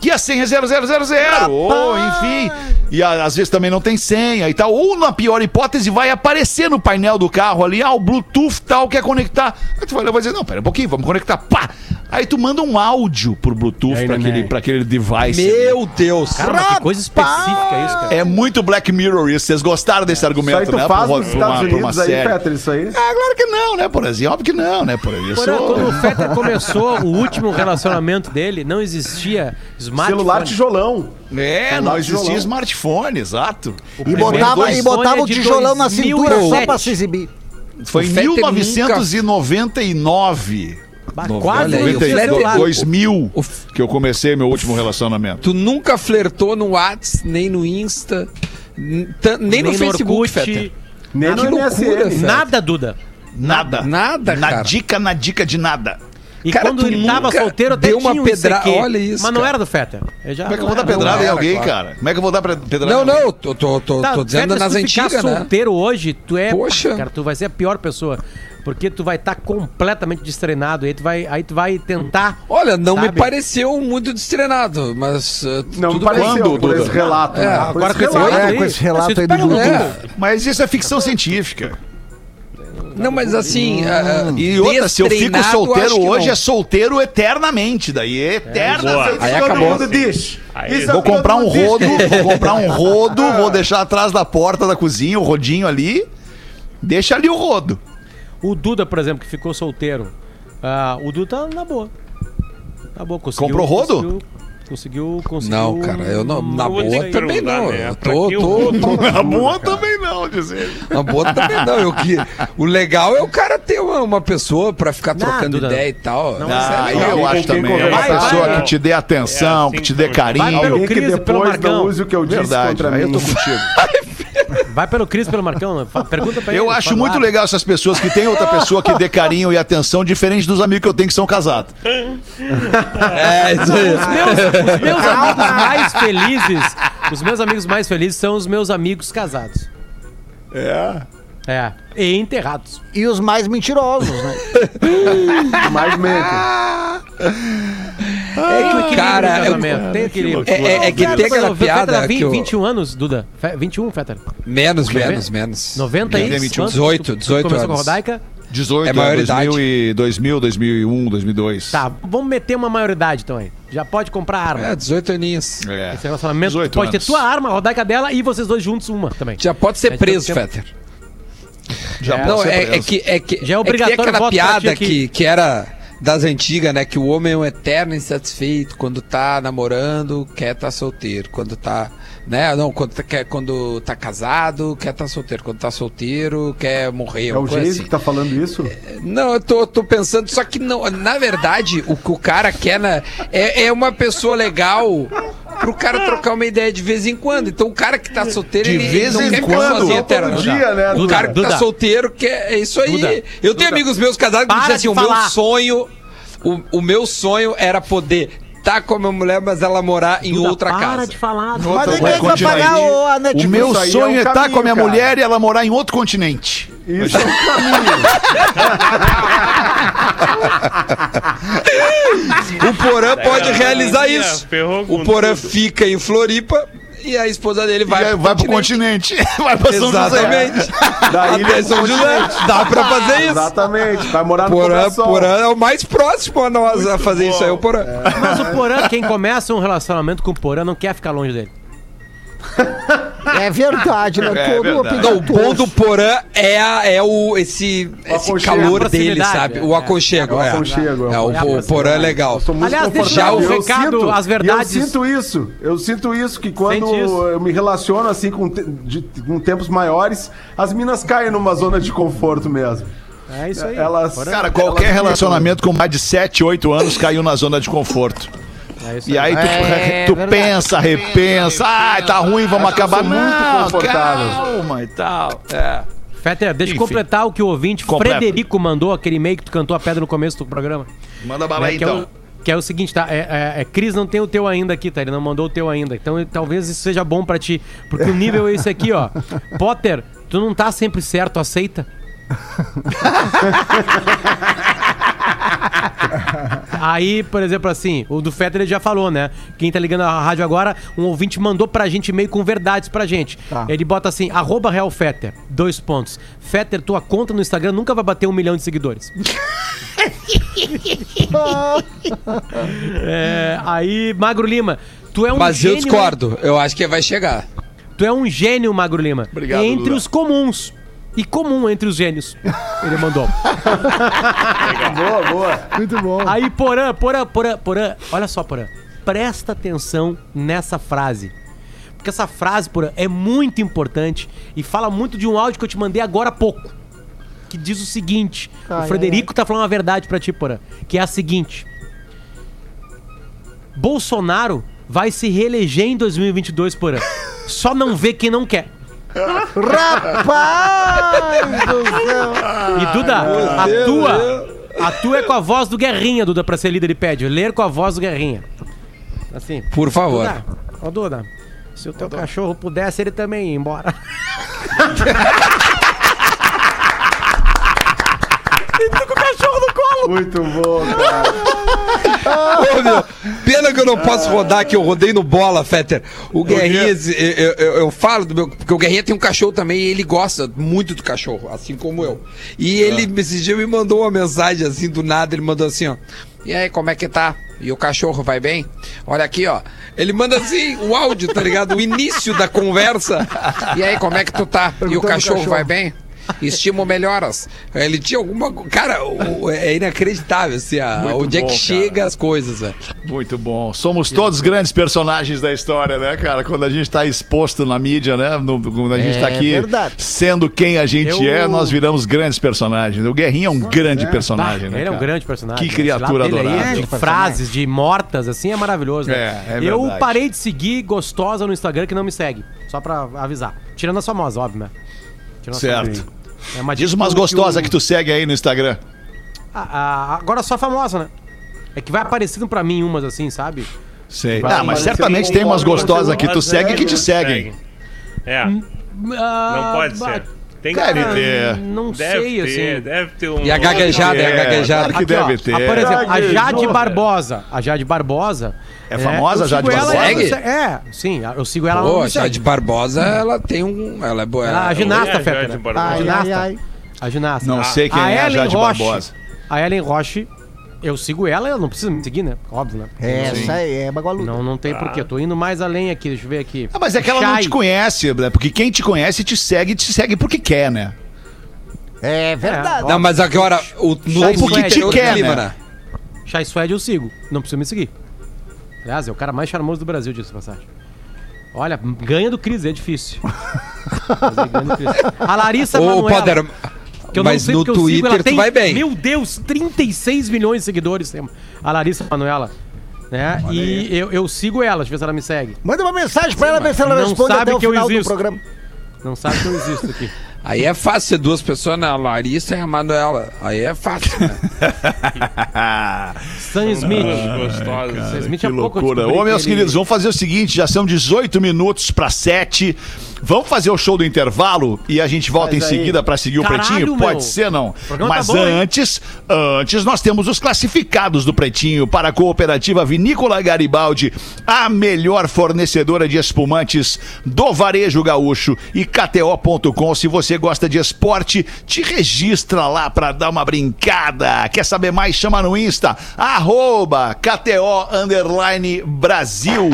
Que a senha é 0000, ou enfim. E a- às vezes também não tem senha e tal. Ou na pior hipótese, vai aparecer no painel do carro ali, ah, o Bluetooth tal, quer conectar. Aí tu vai lá e vai dizer, não, pera um pouquinho, vamos conectar. Pá! Aí tu manda um áudio pro Bluetooth, aí, pra, neném? aquele, pra aquele device. Meu Deus. Cara, que coisa específica isso, cara. É muito Black Mirror isso. Vocês gostaram desse Isso aí argumento, tu né? faz Pra- nos pra uma- Estados uma Unidos aí, série. Petra, isso aí? Ah, claro que não, né, por exemplo? Óbvio que não, né, por exemplo. Porra, Quando o Fetter começou o último relacionamento dele, não existia smartphone. Celular tijolão. É, não existia tijolão. smartphone, exato. E botava, e botava é o tijolão na cintura só 2007. pra se exibir. Foi em O Fetter 1999. Bah, No- quase 90 o Fetter- 2000 o- que eu comecei meu último relacionamento. Tu nunca flertou no Whats, nem no Insta, Nem no Facebook, Feta. Nem Que no loucura. Nada, Duda. Nada. Nada, Na cara. dica, na dica de nada. E Cara, quando ele tava solteiro, até deu uma tinha um pedra- ICQ, olha isso, Mas não cara. era do Fetter. Já Como é que eu vou dar pedrada em alguém, claro. cara? Como é que eu vou dar pedrada Não, em alguém? não, tô, tô, tô, Tá, tô dizendo Fetter, nas se tu ficar antigas, né? solteiro hoje, tu é. Poxa. Cara, tu vai ser a pior pessoa. Porque tu vai estar completamente destreinado. Aí tu vai, aí tu vai tentar. Olha, não me Sabe? pareceu muito destrenado, mas uh, Não, tudo pareceu Quando, por esse relato. É, né? Agora com esse relato. É, com esse relato aí do Dudu. pouco. Mas isso é ficção científica. Não, mas assim. uh, E outra, se eu fico solteiro hoje, não. é solteiro eternamente. Daí é eterna. boa. Isso Aí todo acabou. mundo diz. Aí- Isso é Vou comprar todo um rodo, vou comprar um rodo, vou deixar atrás da porta da cozinha, o rodinho ali. Deixa ali o rodo. O Duda, por exemplo, que ficou solteiro. ah, o Duda tá na boa. Na boa, conseguiu. Comprou rodo? Conseguiu. Conseguiu. conseguiu Não, cara, eu não. Na vou boa também não. né? Tô, tô, rodo? tô- Na boa também não, dizer. Na boa também não. Eu, que, o legal é o cara ter uma, uma pessoa pra ficar Não, trocando ideia e tal. Não, é eu acho também. É uma pessoa Vai, que te dê atenção, É assim que te dê carinho. Vai pelo que pelo depois Marcão. não use o que eu disse Verdade, contra aí eu mim. tô contigo. Vai pelo Cris, pelo Marcão. né? Pergunta pra ele. Eu acho muito lá. legal essas pessoas que têm outra pessoa que dê carinho e atenção diferente dos amigos que eu tenho que são casados. É, isso aí. Os meus, os meus amigos mais felizes. Os meus amigos mais felizes são os meus amigos casados. É. É. E enterrados. E os mais mentirosos, né? Mais Tem que cara, no eu-. Tem aquele. É, é- é que tem aquela piada era 20, que o- 21 anos, Duda. Fe- 21, Fetter. Menos, menos, menos. 90 e Ele é 21. quantos? 18, Tu- tu 18 Começou com a anos. Rodaica? 18, É maioridade. 2000, e 2000, 2001, 2002. Tá, vamos meter uma maioridade então aí. Já pode comprar arma. É, 18 aninhos. É. Esse relacionamento 18 pode anos. ter tua arma, a Rodaica dela e vocês dois juntos uma também. Já pode ser É, preso, Fetter. Já É. pode Não, ser é, é preso. que, é que. Já é é que obrigatório tem aquela piada aqui. que, que era das antigas, né? Que o homem é um eterno insatisfeito quando tá namorando, quer tá solteiro. Quando tá. Né? Não, quando tá, quer, quando tá casado, quer tá solteiro. Quando tá solteiro, quer morrer. É o Geise assim. que tá falando isso? Não, eu tô, tô pensando, só que não, na verdade, o que o cara quer na, é, é uma pessoa legal pro cara trocar uma ideia de vez em quando. Então o cara que tá solteiro, De ele, ele vez não em quer ficar quando. sozinho Todo eterno. dia, né? O Duda, cara que tá Duda. solteiro quer. É isso aí. Duda. Eu tenho amigos meus casados que Para dizem assim: o meu sonho. O, o meu sonho era poder estar com a minha mulher, mas ela morar em Duda, outra para casa. de falar. Mas é que vai pagar o, a O Netflix? meu isso aí é sonho um é estar caminho, com a minha cara. mulher e ela morar em outro continente. Isso é um caminho. O Porã pode É, realizar é, isso. O Porã fica em Floripa e a esposa dele vai, Vai, pro vai pro continente. continente. Vai pra São José. Exatamente. Da ilha Até pro São José. continente. Dá pra fazer isso. Exatamente. Vai morar no Porã. Porã é o mais próximo a nós a fazer isso aí, o Porã. Mas o Porã, quem começa um relacionamento com o Porã, não quer ficar longe dele. É verdade, né? É Todo verdade. Não, o bom do Porã é, a- é o, esse, esse aconchego. calor A dele, sabe? é. O aconchego. É o É, aconchego, É, o, é. o Porã é legal. Eu sou muito Aliás, deixa eu um recado, sinto- as verdades. Eu sinto isso. Eu sinto isso que quando isso? eu me relaciono assim com, te- de- com tempos maiores, as minas caem numa zona de conforto mesmo. É isso aí. Elas. Cara, qualquer elas- relacionamento com mais de 7, 8 anos caiu na zona de conforto. É E aí tu, É tu verdade. pensa, repensa, ai, tá ruim, vamos acabar. muito Não, confortável. calma e tal. É. Fetter, deixa eu Enfim. completar o que o ouvinte Completa. Frederico mandou, aquele e-mail que tu cantou a pedra no começo do programa. Manda bala aí, Né, que, é então. o, que é o seguinte, tá? É, é, é, Cris não tem o teu ainda aqui, tá? Ele não mandou o teu ainda. Então ele- talvez isso seja bom pra ti. Porque o nível é esse aqui, ó. Potter, tu não tá sempre certo, aceita? Aí, por exemplo, assim, o do Fetter ele já falou, né? Quem tá ligando a rádio agora, um ouvinte mandou pra gente e-mail com verdades pra gente. Tá. Ele bota assim, arroba Real Fetter, dois pontos. Fetter, tua conta no Instagram nunca vai bater um milhão de seguidores. É, aí, Magro Lima, tu é um Mas gênio. eu discordo. Eu acho que vai chegar. Tu é um gênio, Magro Lima. Obrigado, Entre Duda. os comuns. E comum entre os gênios. Ele mandou. Boa, boa. Muito bom. Aí, Porã, Porã, Porã, Porã. Olha só, Porã. Presta atenção nessa frase. Porque essa frase, Porã, é muito importante e fala muito de um áudio que eu te mandei agora há pouco. Que diz o seguinte: Ai, o Frederico tá falando uma verdade pra ti, Porã. Que é a seguinte: Bolsonaro vai se reeleger em 2022, Porã. Só não vê quem não quer. Rapaz do céu. E Duda, a tua, a tua é com a voz do Guerrinha, Duda, pra ser líder de pede. Ler com a voz do Guerrinha. Assim. Por favor. Duda, ó Duda, se o teu cachorro pudesse, ele também ia embora. e tu com o cachorro no colo. Muito bom, cara. Ô, meu, pena que eu não posso rodar, que eu rodei no bola, Fetter. O Guerrinha, eu, eu- eu- falo do meu. Porque o Guerrinha tem um cachorro também e ele gosta muito do cachorro, assim como eu. E ele, esse dia, me mandou uma mensagem assim do nada, ele mandou assim, ó. E aí, como é que tá? E o cachorro vai bem? Olha aqui, ó. Ele manda assim o áudio, tá ligado? O início da conversa. E aí, como é que tu tá? E o cachorro, vai bem? Estímulo melhoras. Ele tinha alguma. Cara, o- é inacreditável, assim, a, Muito onde é bom, que cara. chega as coisas, velho. Muito bom. Somos todos grandes personagens da história, né, cara? Quando a gente tá exposto na mídia, né? No- quando a gente É tá aqui verdade. sendo quem a gente Eu- é, nós viramos grandes personagens. O Guerrinha é um grande personagem, né? ele é um grande personagem. Que criatura Esse lado dele aí, adorável. de frases, de mortas, assim, é maravilhoso. né? É, é Eu verdade. parei de seguir gostosa no Instagram que não me segue. Só pra avisar. Tirando as famosas, óbvio, né? Tirando Certo. É uma Diz umas que o- gostosas que tu segue aí no Instagram. Ah, ah, agora só famosa, né? É que vai aparecendo pra mim umas assim, sabe? Sei. Vai Ah, mas certamente tem umas gostosas que tu mas segue é, que te não seguem. segue. É, não Ah, pode bah, ser. Tem que cara, ter. Não Deve sei, ter, assim. deve ter um. E a gaguejada, é a É, gaguejada. claro que Aqui, ó, deve ter. ah, por exemplo, a Jade? Barbosa. A Jade Barbosa. É famosa eu a Jade Barbosa? ela É, sim, eu sigo ela. Pô, a. Jade Barbosa, ela tem um. Ela é boa. Ela, a ginasta, é a Fetter. Jade Barbosa? A ginasta. A ginasta. Não sei quem a é a Ellen Jade Roche, Barbosa. A Ellen Roche, eu sigo ela, ela não precisa me seguir, né? Óbvio, né? Essa aí é bagualuda. Não, não tem porquê. Tô indo mais além aqui, deixa eu ver aqui. Ah, mas é que ela não te conhece, né? Porque quem te conhece te segue, te segue porque quer, né? É verdade. Não, mas agora, o, no Shai porque outro quer, né? né? Chai Suede eu sigo, não precisa me seguir. Aliás, é o cara mais charmoso do Brasil, disso passagem. Olha, ganha do Cris, é difícil. Mas ele ganha do Cris. A Larissa Ô, Manoela, Poder, que eu mas não sei no porque eu sigo, ela Twitter tu tem, vai bem. Meu Deus, 36 milhões de seguidores tem a Larissa Manoela. Né? E eu, eu sigo ela, deixa eu ver se ela me segue. Manda uma mensagem pra ela ver se ela Não responde sabe até o que eu final do existo. programa. Não sabe que eu existo aqui. Aí é fácil ser duas pessoas, né? A Larissa e a Manuela. Aí é fácil, né? Sam Smith. Gostosos. Sam Smith Que há pouco eu loucura. descobri Ô, meus que ele- queridos, vamos fazer o seguinte: já são 18 minutos para 7. Vamos fazer o show do intervalo e a gente volta em aí. seguida para seguir o Caralho, Pretinho? meu. Pode ser, não? programa Mas tá bom, hein? antes, antes nós temos os classificados do Pretinho para a cooperativa Vinícola Garibaldi, a melhor fornecedora de espumantes do varejo gaúcho e KTO.com. Se você gosta de esporte, te registra lá para dar uma brincada. Quer saber mais? Chama no Insta, arroba KTO Underline Brasil.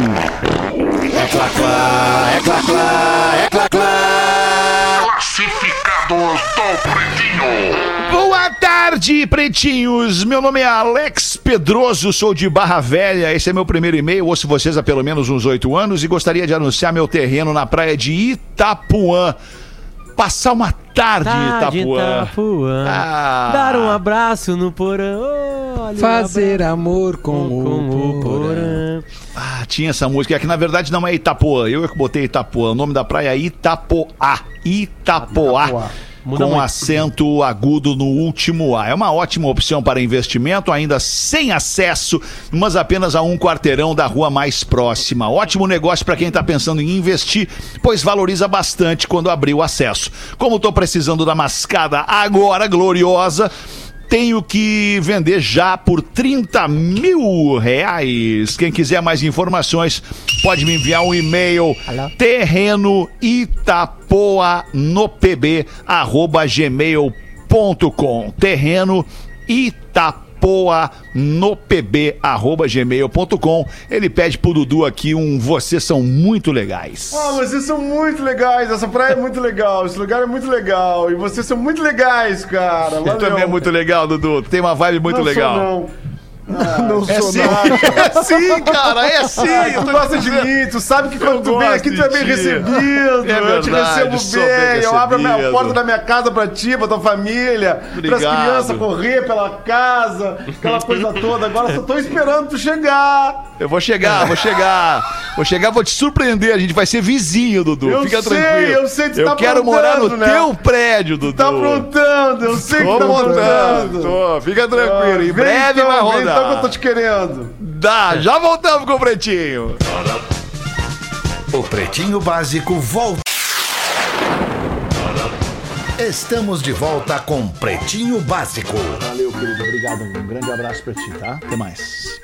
É clá, clá, é clá, clá, é clá, clá. Classificados do Pretinho. Boa tarde, pretinhos. Meu nome é Alex Pedroso, sou de Barra Velha. Esse é meu primeiro e-mail. Ouço vocês há pelo menos uns oito anos e gostaria de anunciar meu terreno na praia de Itapuã. Passar uma tarde em Tarde, Itapuã. Itapuã. Ah. Dar um abraço no porão. Olha, Fazer um amor com, com o o porão. porão. Tinha essa música. É que na verdade não é Itapuã. Eu é que botei Itapuã. O nome da praia é Itapoá. Itapoá. Itapoá. Muda Com muito. acento agudo no último A. É uma ótima opção para investimento, ainda sem acesso, mas apenas a um quarteirão da rua mais próxima. Ótimo negócio para quem está pensando em investir, pois valoriza bastante quando abrir o acesso. Como estou precisando da mascada agora gloriosa, tenho que vender já por 30 mil reais. Quem quiser mais informações, pode me enviar um e-mail terreno itapoa no pb arroba gmail.com terreno itapoa no pb arroba gmail.com ele pede pro Dudu aqui um vocês são muito legais Ah, vocês são muito legais. Essa praia é muito legal. Esse lugar é muito legal. E vocês são muito legais, cara. Valeu. também é muito legal, Dudu. Tem uma vibe muito Não sou, legal. Não É sou sim, nada. é sim, cara, é sim. Ah, eu tu gosta de mim, tu sabe que quando tu vem aqui tu é bem recebido. É eu te verdade, recebo bem, bem eu abro a minha porta da minha casa pra ti, pra tua família, pras Obrigado. crianças correr pela casa, aquela coisa toda. Agora só tô esperando tu chegar. Eu vou chegar, vou chegar. Vou chegar, vou te surpreender. A gente vai ser vizinho, Dudu. Eu Fica sei, tranquilo. eu sei que você Eu tá quero morar no né? teu prédio, Dudu. Tá aprontando, eu sei que Tô tá montando. aprontando. Tô. Fica tranquilo. Em Vem breve então, vai rodar. Então que eu tô te querendo. Dá, já voltamos com o Pretinho. O Pretinho Básico volta. Estamos de volta com Pretinho Básico. Valeu, querido. Obrigado. Um grande abraço pra ti, tá? Até mais.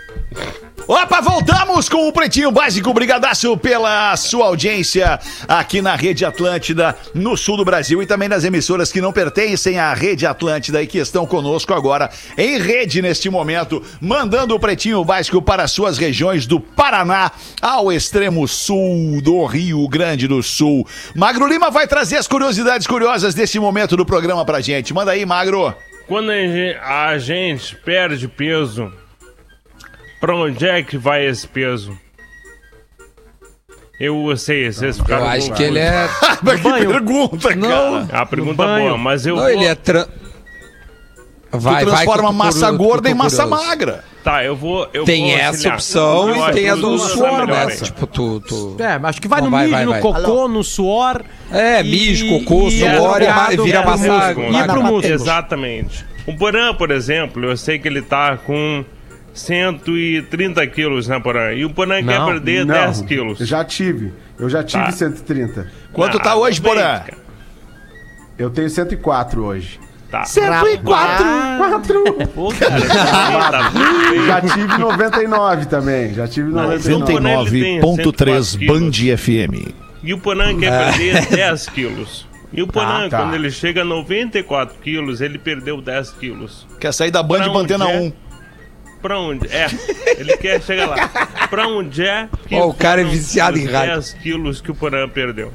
Opa, voltamos com o Pretinho Básico. Brigadaço pela sua audiência aqui na Rede Atlântida, no sul do Brasil e também nas emissoras que não pertencem à Rede Atlântida e que estão conosco agora em rede neste momento, mandando o Pretinho Básico para suas regiões do Paraná ao extremo sul do Rio Grande do Sul. Magro Lima vai trazer as curiosidades curiosas deste momento do programa pra gente. Manda aí, Magro. Quando a gente perde peso, pra onde é que vai esse peso? Eu sei, vocês Eu ficaram acho com- que ele é. Mas que banho. pergunta, Não. cara. É uma pergunta banho. boa, mas eu Não, vou... ele é. Tran... Tu Vai, vai, transforma eu tô massa curioso, gorda em massa magra. Tá, eu vou... Eu Tem vou essa opção Eu e acho tem a do suor, é né? Tipo, tu. tu... É, acho que vai Não, no vai, mijo, vai, no vai. cocô, no suor. É, e- mijo, cocô, e suor é e ma- jogado vira pro massa. E pro músculo. Exatamente. O Porã, por exemplo, eu sei que ele tá com 130 quilos, né, Porã? E o Porã quer Não, perder Não, 10 quilos. eu já tive. Eu já tive Tá. 130. Quanto tá Ah, hoje, Porã? Eu tenho 104 hoje. Tá. 104! Pô, cara, tá Já tive 99 também. Já tive 99. Porã, ele tem 99.3 104 Band FM. E o Porã quer perder 10 quilos. E o Porã, Ah, tá. quando ele chega a 94 quilos, ele perdeu 10 quilos. Quer sair da Band antena onde é? 1. Pra onde? É, ele quer chegar lá. Pra onde é que Ó, o cara é viciado em rádio. 10 quilos que o Porã perdeu.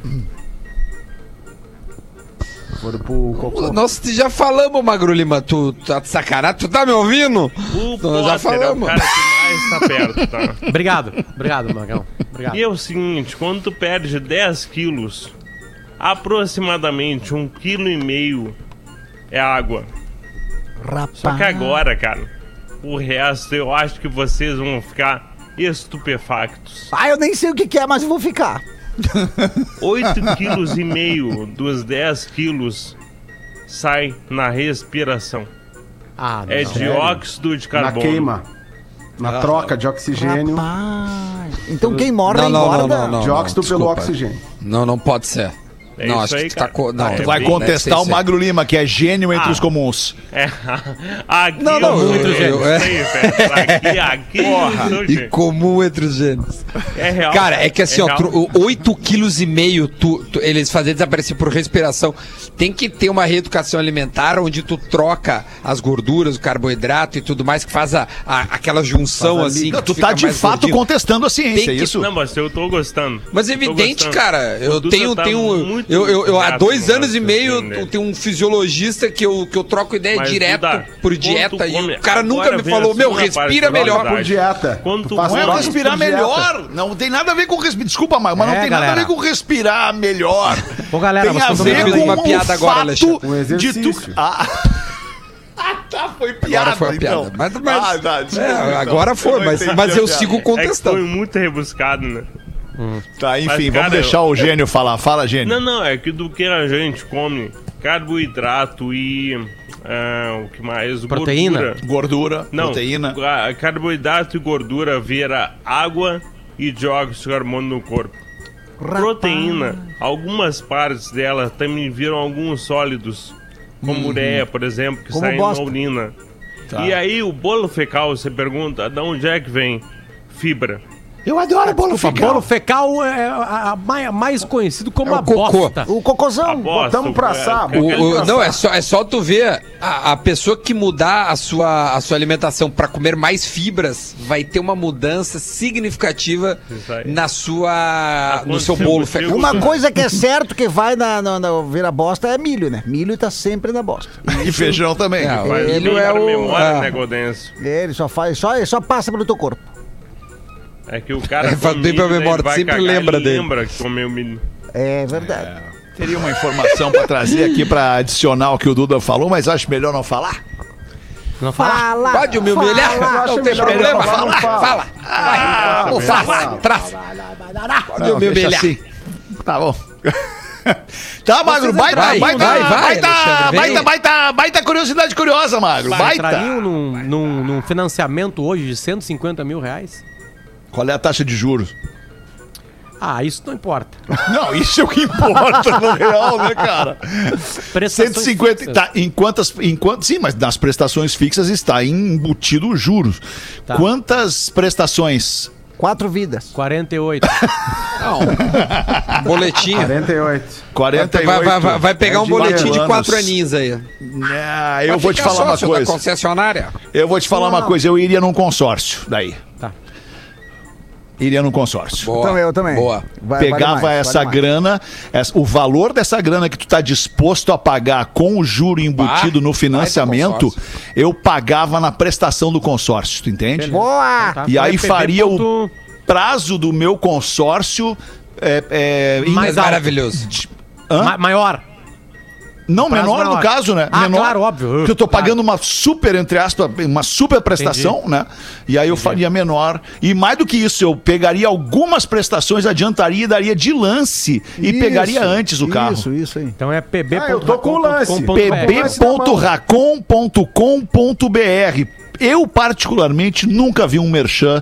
Foram pro cocô. Nós já falamos, Magro Lima. Tu tá de sacanagem? Tu tá me ouvindo? O Nós já Potter é o falamos. cara que mais tá perto, tá? Obrigado, obrigado, Magão. Obrigado. E é o seguinte, quando tu perde 10 quilos, aproximadamente um quilo e meio é água. Só que agora, cara, o resto eu acho que vocês vão ficar estupefactos. Ah, eu nem sei o que, que é, mas eu vou ficar. 8 quilos e meio dos 10 quilos sai na respiração. Ah, não. É dióxido de Na carbono. queima. Na troca de oxigênio. Rapaz. Então quem morre Não, não, não, engorda. não, não. Dióxido pelo oxigênio. Não, não pode ser. É não, acho aí, que tu tá. Co... Não, Ah, Tu é vai bem- contestar o Magro Lima, que é gênio entre Ah. os comuns. É, aqui Não, não, eu, eu- eu, eu- sei, velho. Aqui, aqui, eu sou E gênio. comum entre os gêneros. é real. Cara, é que assim, ó, real. tro- 8 quilos e meio tu, tu- eles fazem desaparecer por respiração. Tem que ter uma reeducação alimentar onde tu troca as gorduras, o carboidrato e tudo mais, que faz a, a- aquela junção Faz a assim. que Tu tá de fato gordinho. contestando a ciência, é que- isso? Não, mas eu tô gostando. Mas Tô evidente, gostando. cara. Eu tenho, tá tenho, muito eu, eu, eu há dois no anos e meio eu tenho um fisiologista que eu, que eu troco ideia Mas, direto Duda, por dieta e come- o cara nunca me falou, meu, respira melhor. Por dieta. Quando tu Tu faz Não é respirar melhor. Não tem nada a ver com respirar. Desculpa, mas não É, tem nada a ver com respirar melhor. Ô, galera, tem vocês a estão ver com uma o piada agora, fato Alexandre. Um de tu... exercício. Ah. Ah, tá, foi piada, Agora foi a piada. então. Mas, mas- Ah, tá, desculpa, é, então. agora foi, Eu mas, mas eu piada. sigo É que foi contestando. muito rebuscado, né? Tá, enfim, Mas, vamos cara, deixar o gênio falar. Fala, gênio. Não, não, é que do que a gente come carboidrato e. ah, o que mais? Proteína? Gordura. Gordura, Não, proteína. a- carboidrato e gordura vira água e dióxido de carbono no corpo. Proteína, algumas partes dela também viram alguns sólidos, como ureia, por exemplo, que Como sai bosta. na urina. Tá. E aí o bolo fecal, você pergunta, de onde é que vem? Fibra. Eu adoro bolo Desculpa, bolo fecal é a- a mais, mais conhecido como É o a cocô. bosta. O A cocôzão. bosta, botamos pra é, assar, é, O- o- pra não, é só, é só tu ver a, a pessoa que mudar a sua, a sua alimentação para comer mais fibras vai ter uma mudança significativa na sua, no seu bolo fecal. Uma coisa que é certo que vai na, na, na virar bosta é milho, né? Milho tá sempre na bosta. E feijão também. É, Milho é pra o- memória, é. né, Godenso? Ele só faz, só, ele só passa pelo teu corpo. É que o cara. É, come bem pra memória, vai sempre cagar, lembra ele dele. lembra que comeu milho. É verdade. Teria uma informação pra trazer aqui pra adicionar o que o Duda falou, mas acho melhor não falar. Não fala? Pode me humilhar? Fala. Não tem Fala. problema. Fala. Fala. Fala. Ah, Vai. Fala. Traz. Pode Não, me humilhar. assim. Tá bom. Tá, Magro, baita, Vai, baita, vai, vai, baita, baita, baita, baita curiosidade curiosa, Magro, baita. Entrariam num, num, num financiamento hoje de 150 mil reais? Qual é a taxa de juros? Ah, isso não importa. Não, isso é o que importa no real, né, cara? Prestações 150, fixas. tá, em quantas, em quantas, sim, mas nas prestações fixas está embutido os juros. Tá. Quantas prestações? Quatro vidas. 48. Não. Boletinho. 48. 48. Vai, vai, vai, vai pegar É um de boletim de quatro aninhos aí. Ah, eu Vai vou te falar uma coisa. concessionária? Eu vou te falar uma coisa. Eu iria num consórcio, daí. Tá. Iria num consórcio. Boa. Então eu também. Boa. Vai- vale Pegava mais, essa vale grana, essa- o valor dessa grana que tu tá disposto a pagar com o juro embutido Bah, no financiamento, eu pagava na prestação do consórcio, tu entende? Boa! Tá? E aí FB faria o prazo do meu consórcio é, é, Mais É maravilhoso. Hã? Ma- maior. Não prazo menor no caso, né? Ah, menor, claro, óbvio. Porque eu tô Claro. pagando uma super, entre aspas, uma super prestação, né? E aí eu faria menor. E mais do que isso, eu pegaria algumas prestações, adiantaria e daria de lance e Isso, pegaria antes o carro. Isso, isso aí. Então é pb. Ah, eu tô com o lance. pb.racon.com.br. Eu, particularmente, nunca vi um merchan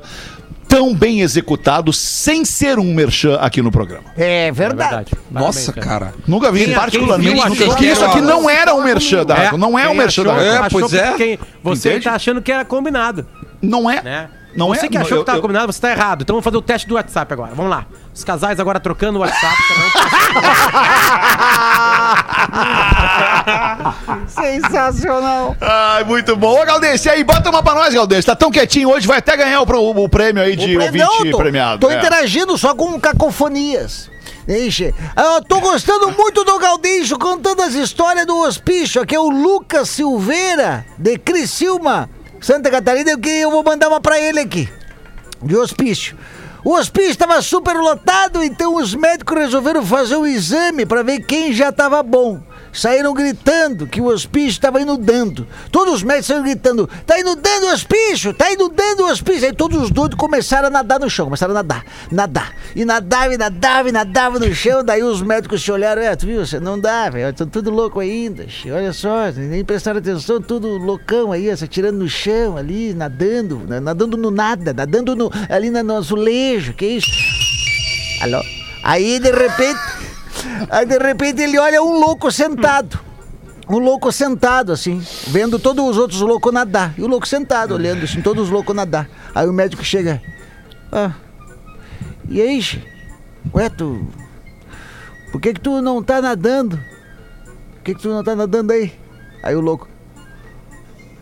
tão bem executado sem ser um merchan aqui no programa. É É verdade. verdade. Nossa, Parabéns, cara. Nunca vi, Quem- particularmente. quem viu, nunca- achou porque que isso era aqui não era um merchan da Racon. Não é um merchan da. É, pois é. você Entende? tá achando que era combinado, Não é. né? Não você é. que achou Eu- que tava eu- combinado, você tá errado. Então vamos fazer o teste do WhatsApp agora. Vamos lá. Os casais agora trocando o WhatsApp. Sensacional. Ai, muito bom. Ô, Galdês, e aí, bota uma pra nós, Galdês. Tá tão quietinho hoje, vai até ganhar o, pro- o prêmio aí de O pre- ouvinte Não, tô, premiado. Tô É. interagindo só com cacofonias. Deixa. Eu tô gostando muito do Galdeixo contando as histórias do hospício. Aqui é o Lucas Silveira, de Criciúma, Santa Catarina, que eu vou mandar uma pra ele aqui. De hospício. O hospício estava super lotado, então os médicos resolveram fazer o exame para ver quem já estava bom. Saíram gritando que o hospício estava inundando. Todos os médicos saíram gritando: tá inundando o hospício, tá inundando o hospício. Aí todos os doidos começaram a nadar no chão, começaram a nadar, nadar. E nadava, e nadava, e nadava no chão. Daí os médicos se olharam: é, tu viu, você não dá, velho, estão tudo louco ainda. Olha só, nem prestaram atenção, tudo loucão aí, se atirando no chão ali, nadando, na- nadando no nada, nadando no, ali no azulejo, que isso? Alô? Aí de repente, aí de repente ele olha um louco sentado. Um louco sentado, assim, vendo todos os outros loucos nadar. E o louco sentado, olhando assim, todos os loucos nadar. Aí o médico chega. Ah, e aí? Ué, tu. Por que que tu não tá nadando? Por que que tu não tá nadando aí? Aí o louco.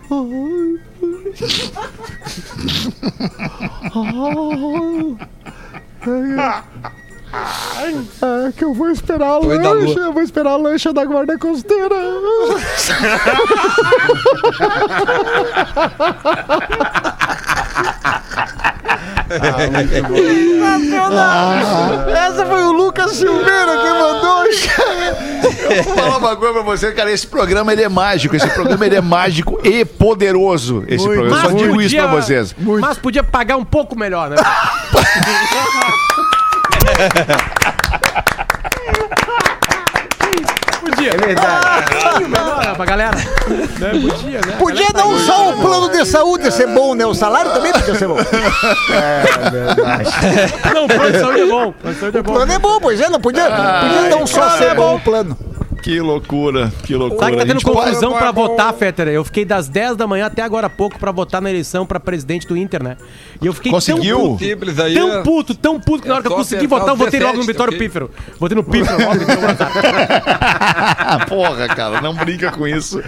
É que eu vou esperar a Oi, da lancha, eu vou esperar a lancha da guarda costeira. Sensacional! Essa foi o Lucas Silveira que mandou. Vou falar uma coisa pra você, cara. Esse programa ele é mágico. Esse programa ele é mágico e poderoso. Esse Muito. programa. Eu só digo isso podia- pra vocês. Mas podia pagar um pouco melhor, né? podia. É verdade. melhor pra galera. Né? Podia, né? Podia não só o plano de saúde ser bom, né? O salário também podia ser bom. Não, o plano de saúde é bom. O plano de saúde é O bom. plano é bom, pois é, não podia, podia não só ser bom o plano. Que loucura, que loucura. Sabe que tá tendo pode- confusão pra votar, Fetter? Eu fiquei das 10 da manhã até agora há pouco pra votar na eleição pra presidente do Inter, né? E eu fiquei Conseguiu? tão puto, aí. tão puto, tão puto que na hora que eu consegui votar, eu votei logo no 17, Vitório ok? Pífero. Votei no Pífero logo. Porra, cara, não brinca com isso.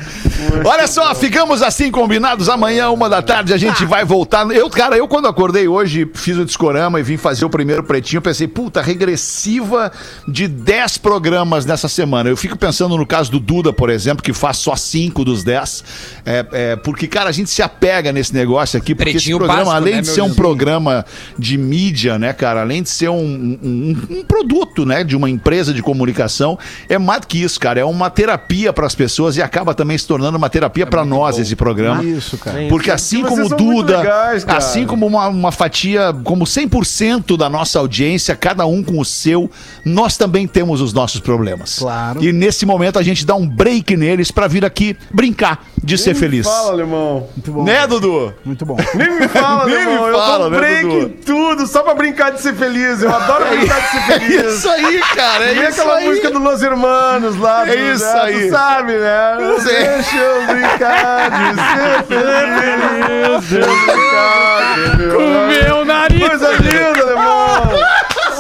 Olha só, ficamos assim combinados. Amanhã, uma da tarde, a gente vai voltar. Eu, cara, eu quando acordei hoje, fiz o discorama e vim fazer o primeiro pretinho, pensei, puta, regressiva de 10 programas nessa semana. Eu fico pensando no caso do Duda, por exemplo, que faz só 5 dos 10. É, é, porque, cara, a gente se apega nesse negócio aqui, porque Pretinho esse programa, básico, além né, de ser um programa de mídia, né, cara, além de ser um, um- um produto, né, de uma empresa de comunicação, é mais do que isso, cara. É uma terapia para as pessoas e acaba também se tornando uma terapia para nós esse programa. Isso, cara. Porque assim Vocês como Duda, legais, cara. assim como uma, uma fatia, como 100% da nossa audiência, cada um com o seu, nós também temos os nossos problemas. Claro. E nesse momento a gente dá um break neles pra vir aqui brincar de ser feliz. Fala, alemão. Muito bom. Né, Dudu? Muito bom. Nem me fala, Nem me alemão. Eu fala, dou um né, break Dudu? em tudo, só pra brincar de ser feliz. Eu adoro brincar de ser feliz. É Isso aí, cara, é E isso aquela aí. música do Los Hermanos lá. É do- isso né? aí. Tu sabe, né? sei. Deixa eu brincar de ser feliz. Deixa eu brincar de ser feliz. Meu nariz! Coisa linda, alemão.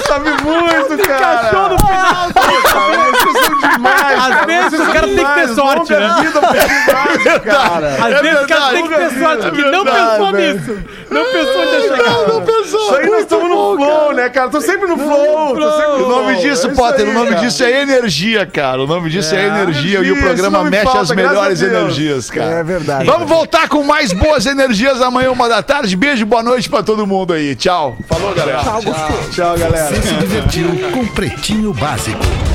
Sabe muito, cara. Encaixou no final! Pô, cara, vocês são demais. Às vezes o cara tem que ter demais. sorte, né? vida cara. Às É vezes o cara tem que ter sorte, que é não pensou nisso. Não pensou ia chegar. Não pensou. Isso aí nós estamos no flow, né, cara? Tô sempre no flow. O nome disso, É isso Potter, o nome disso é energia, cara. O nome disso é, energia, e o programa não mexe as melhores energias, cara. É verdade. Vamos voltar com mais boas energias amanhã, uma da tarde. Beijo, boa noite pra todo mundo aí. Tchau. Falou, galera. Tchau, galera. Você se divertiu com Pretinho Básico.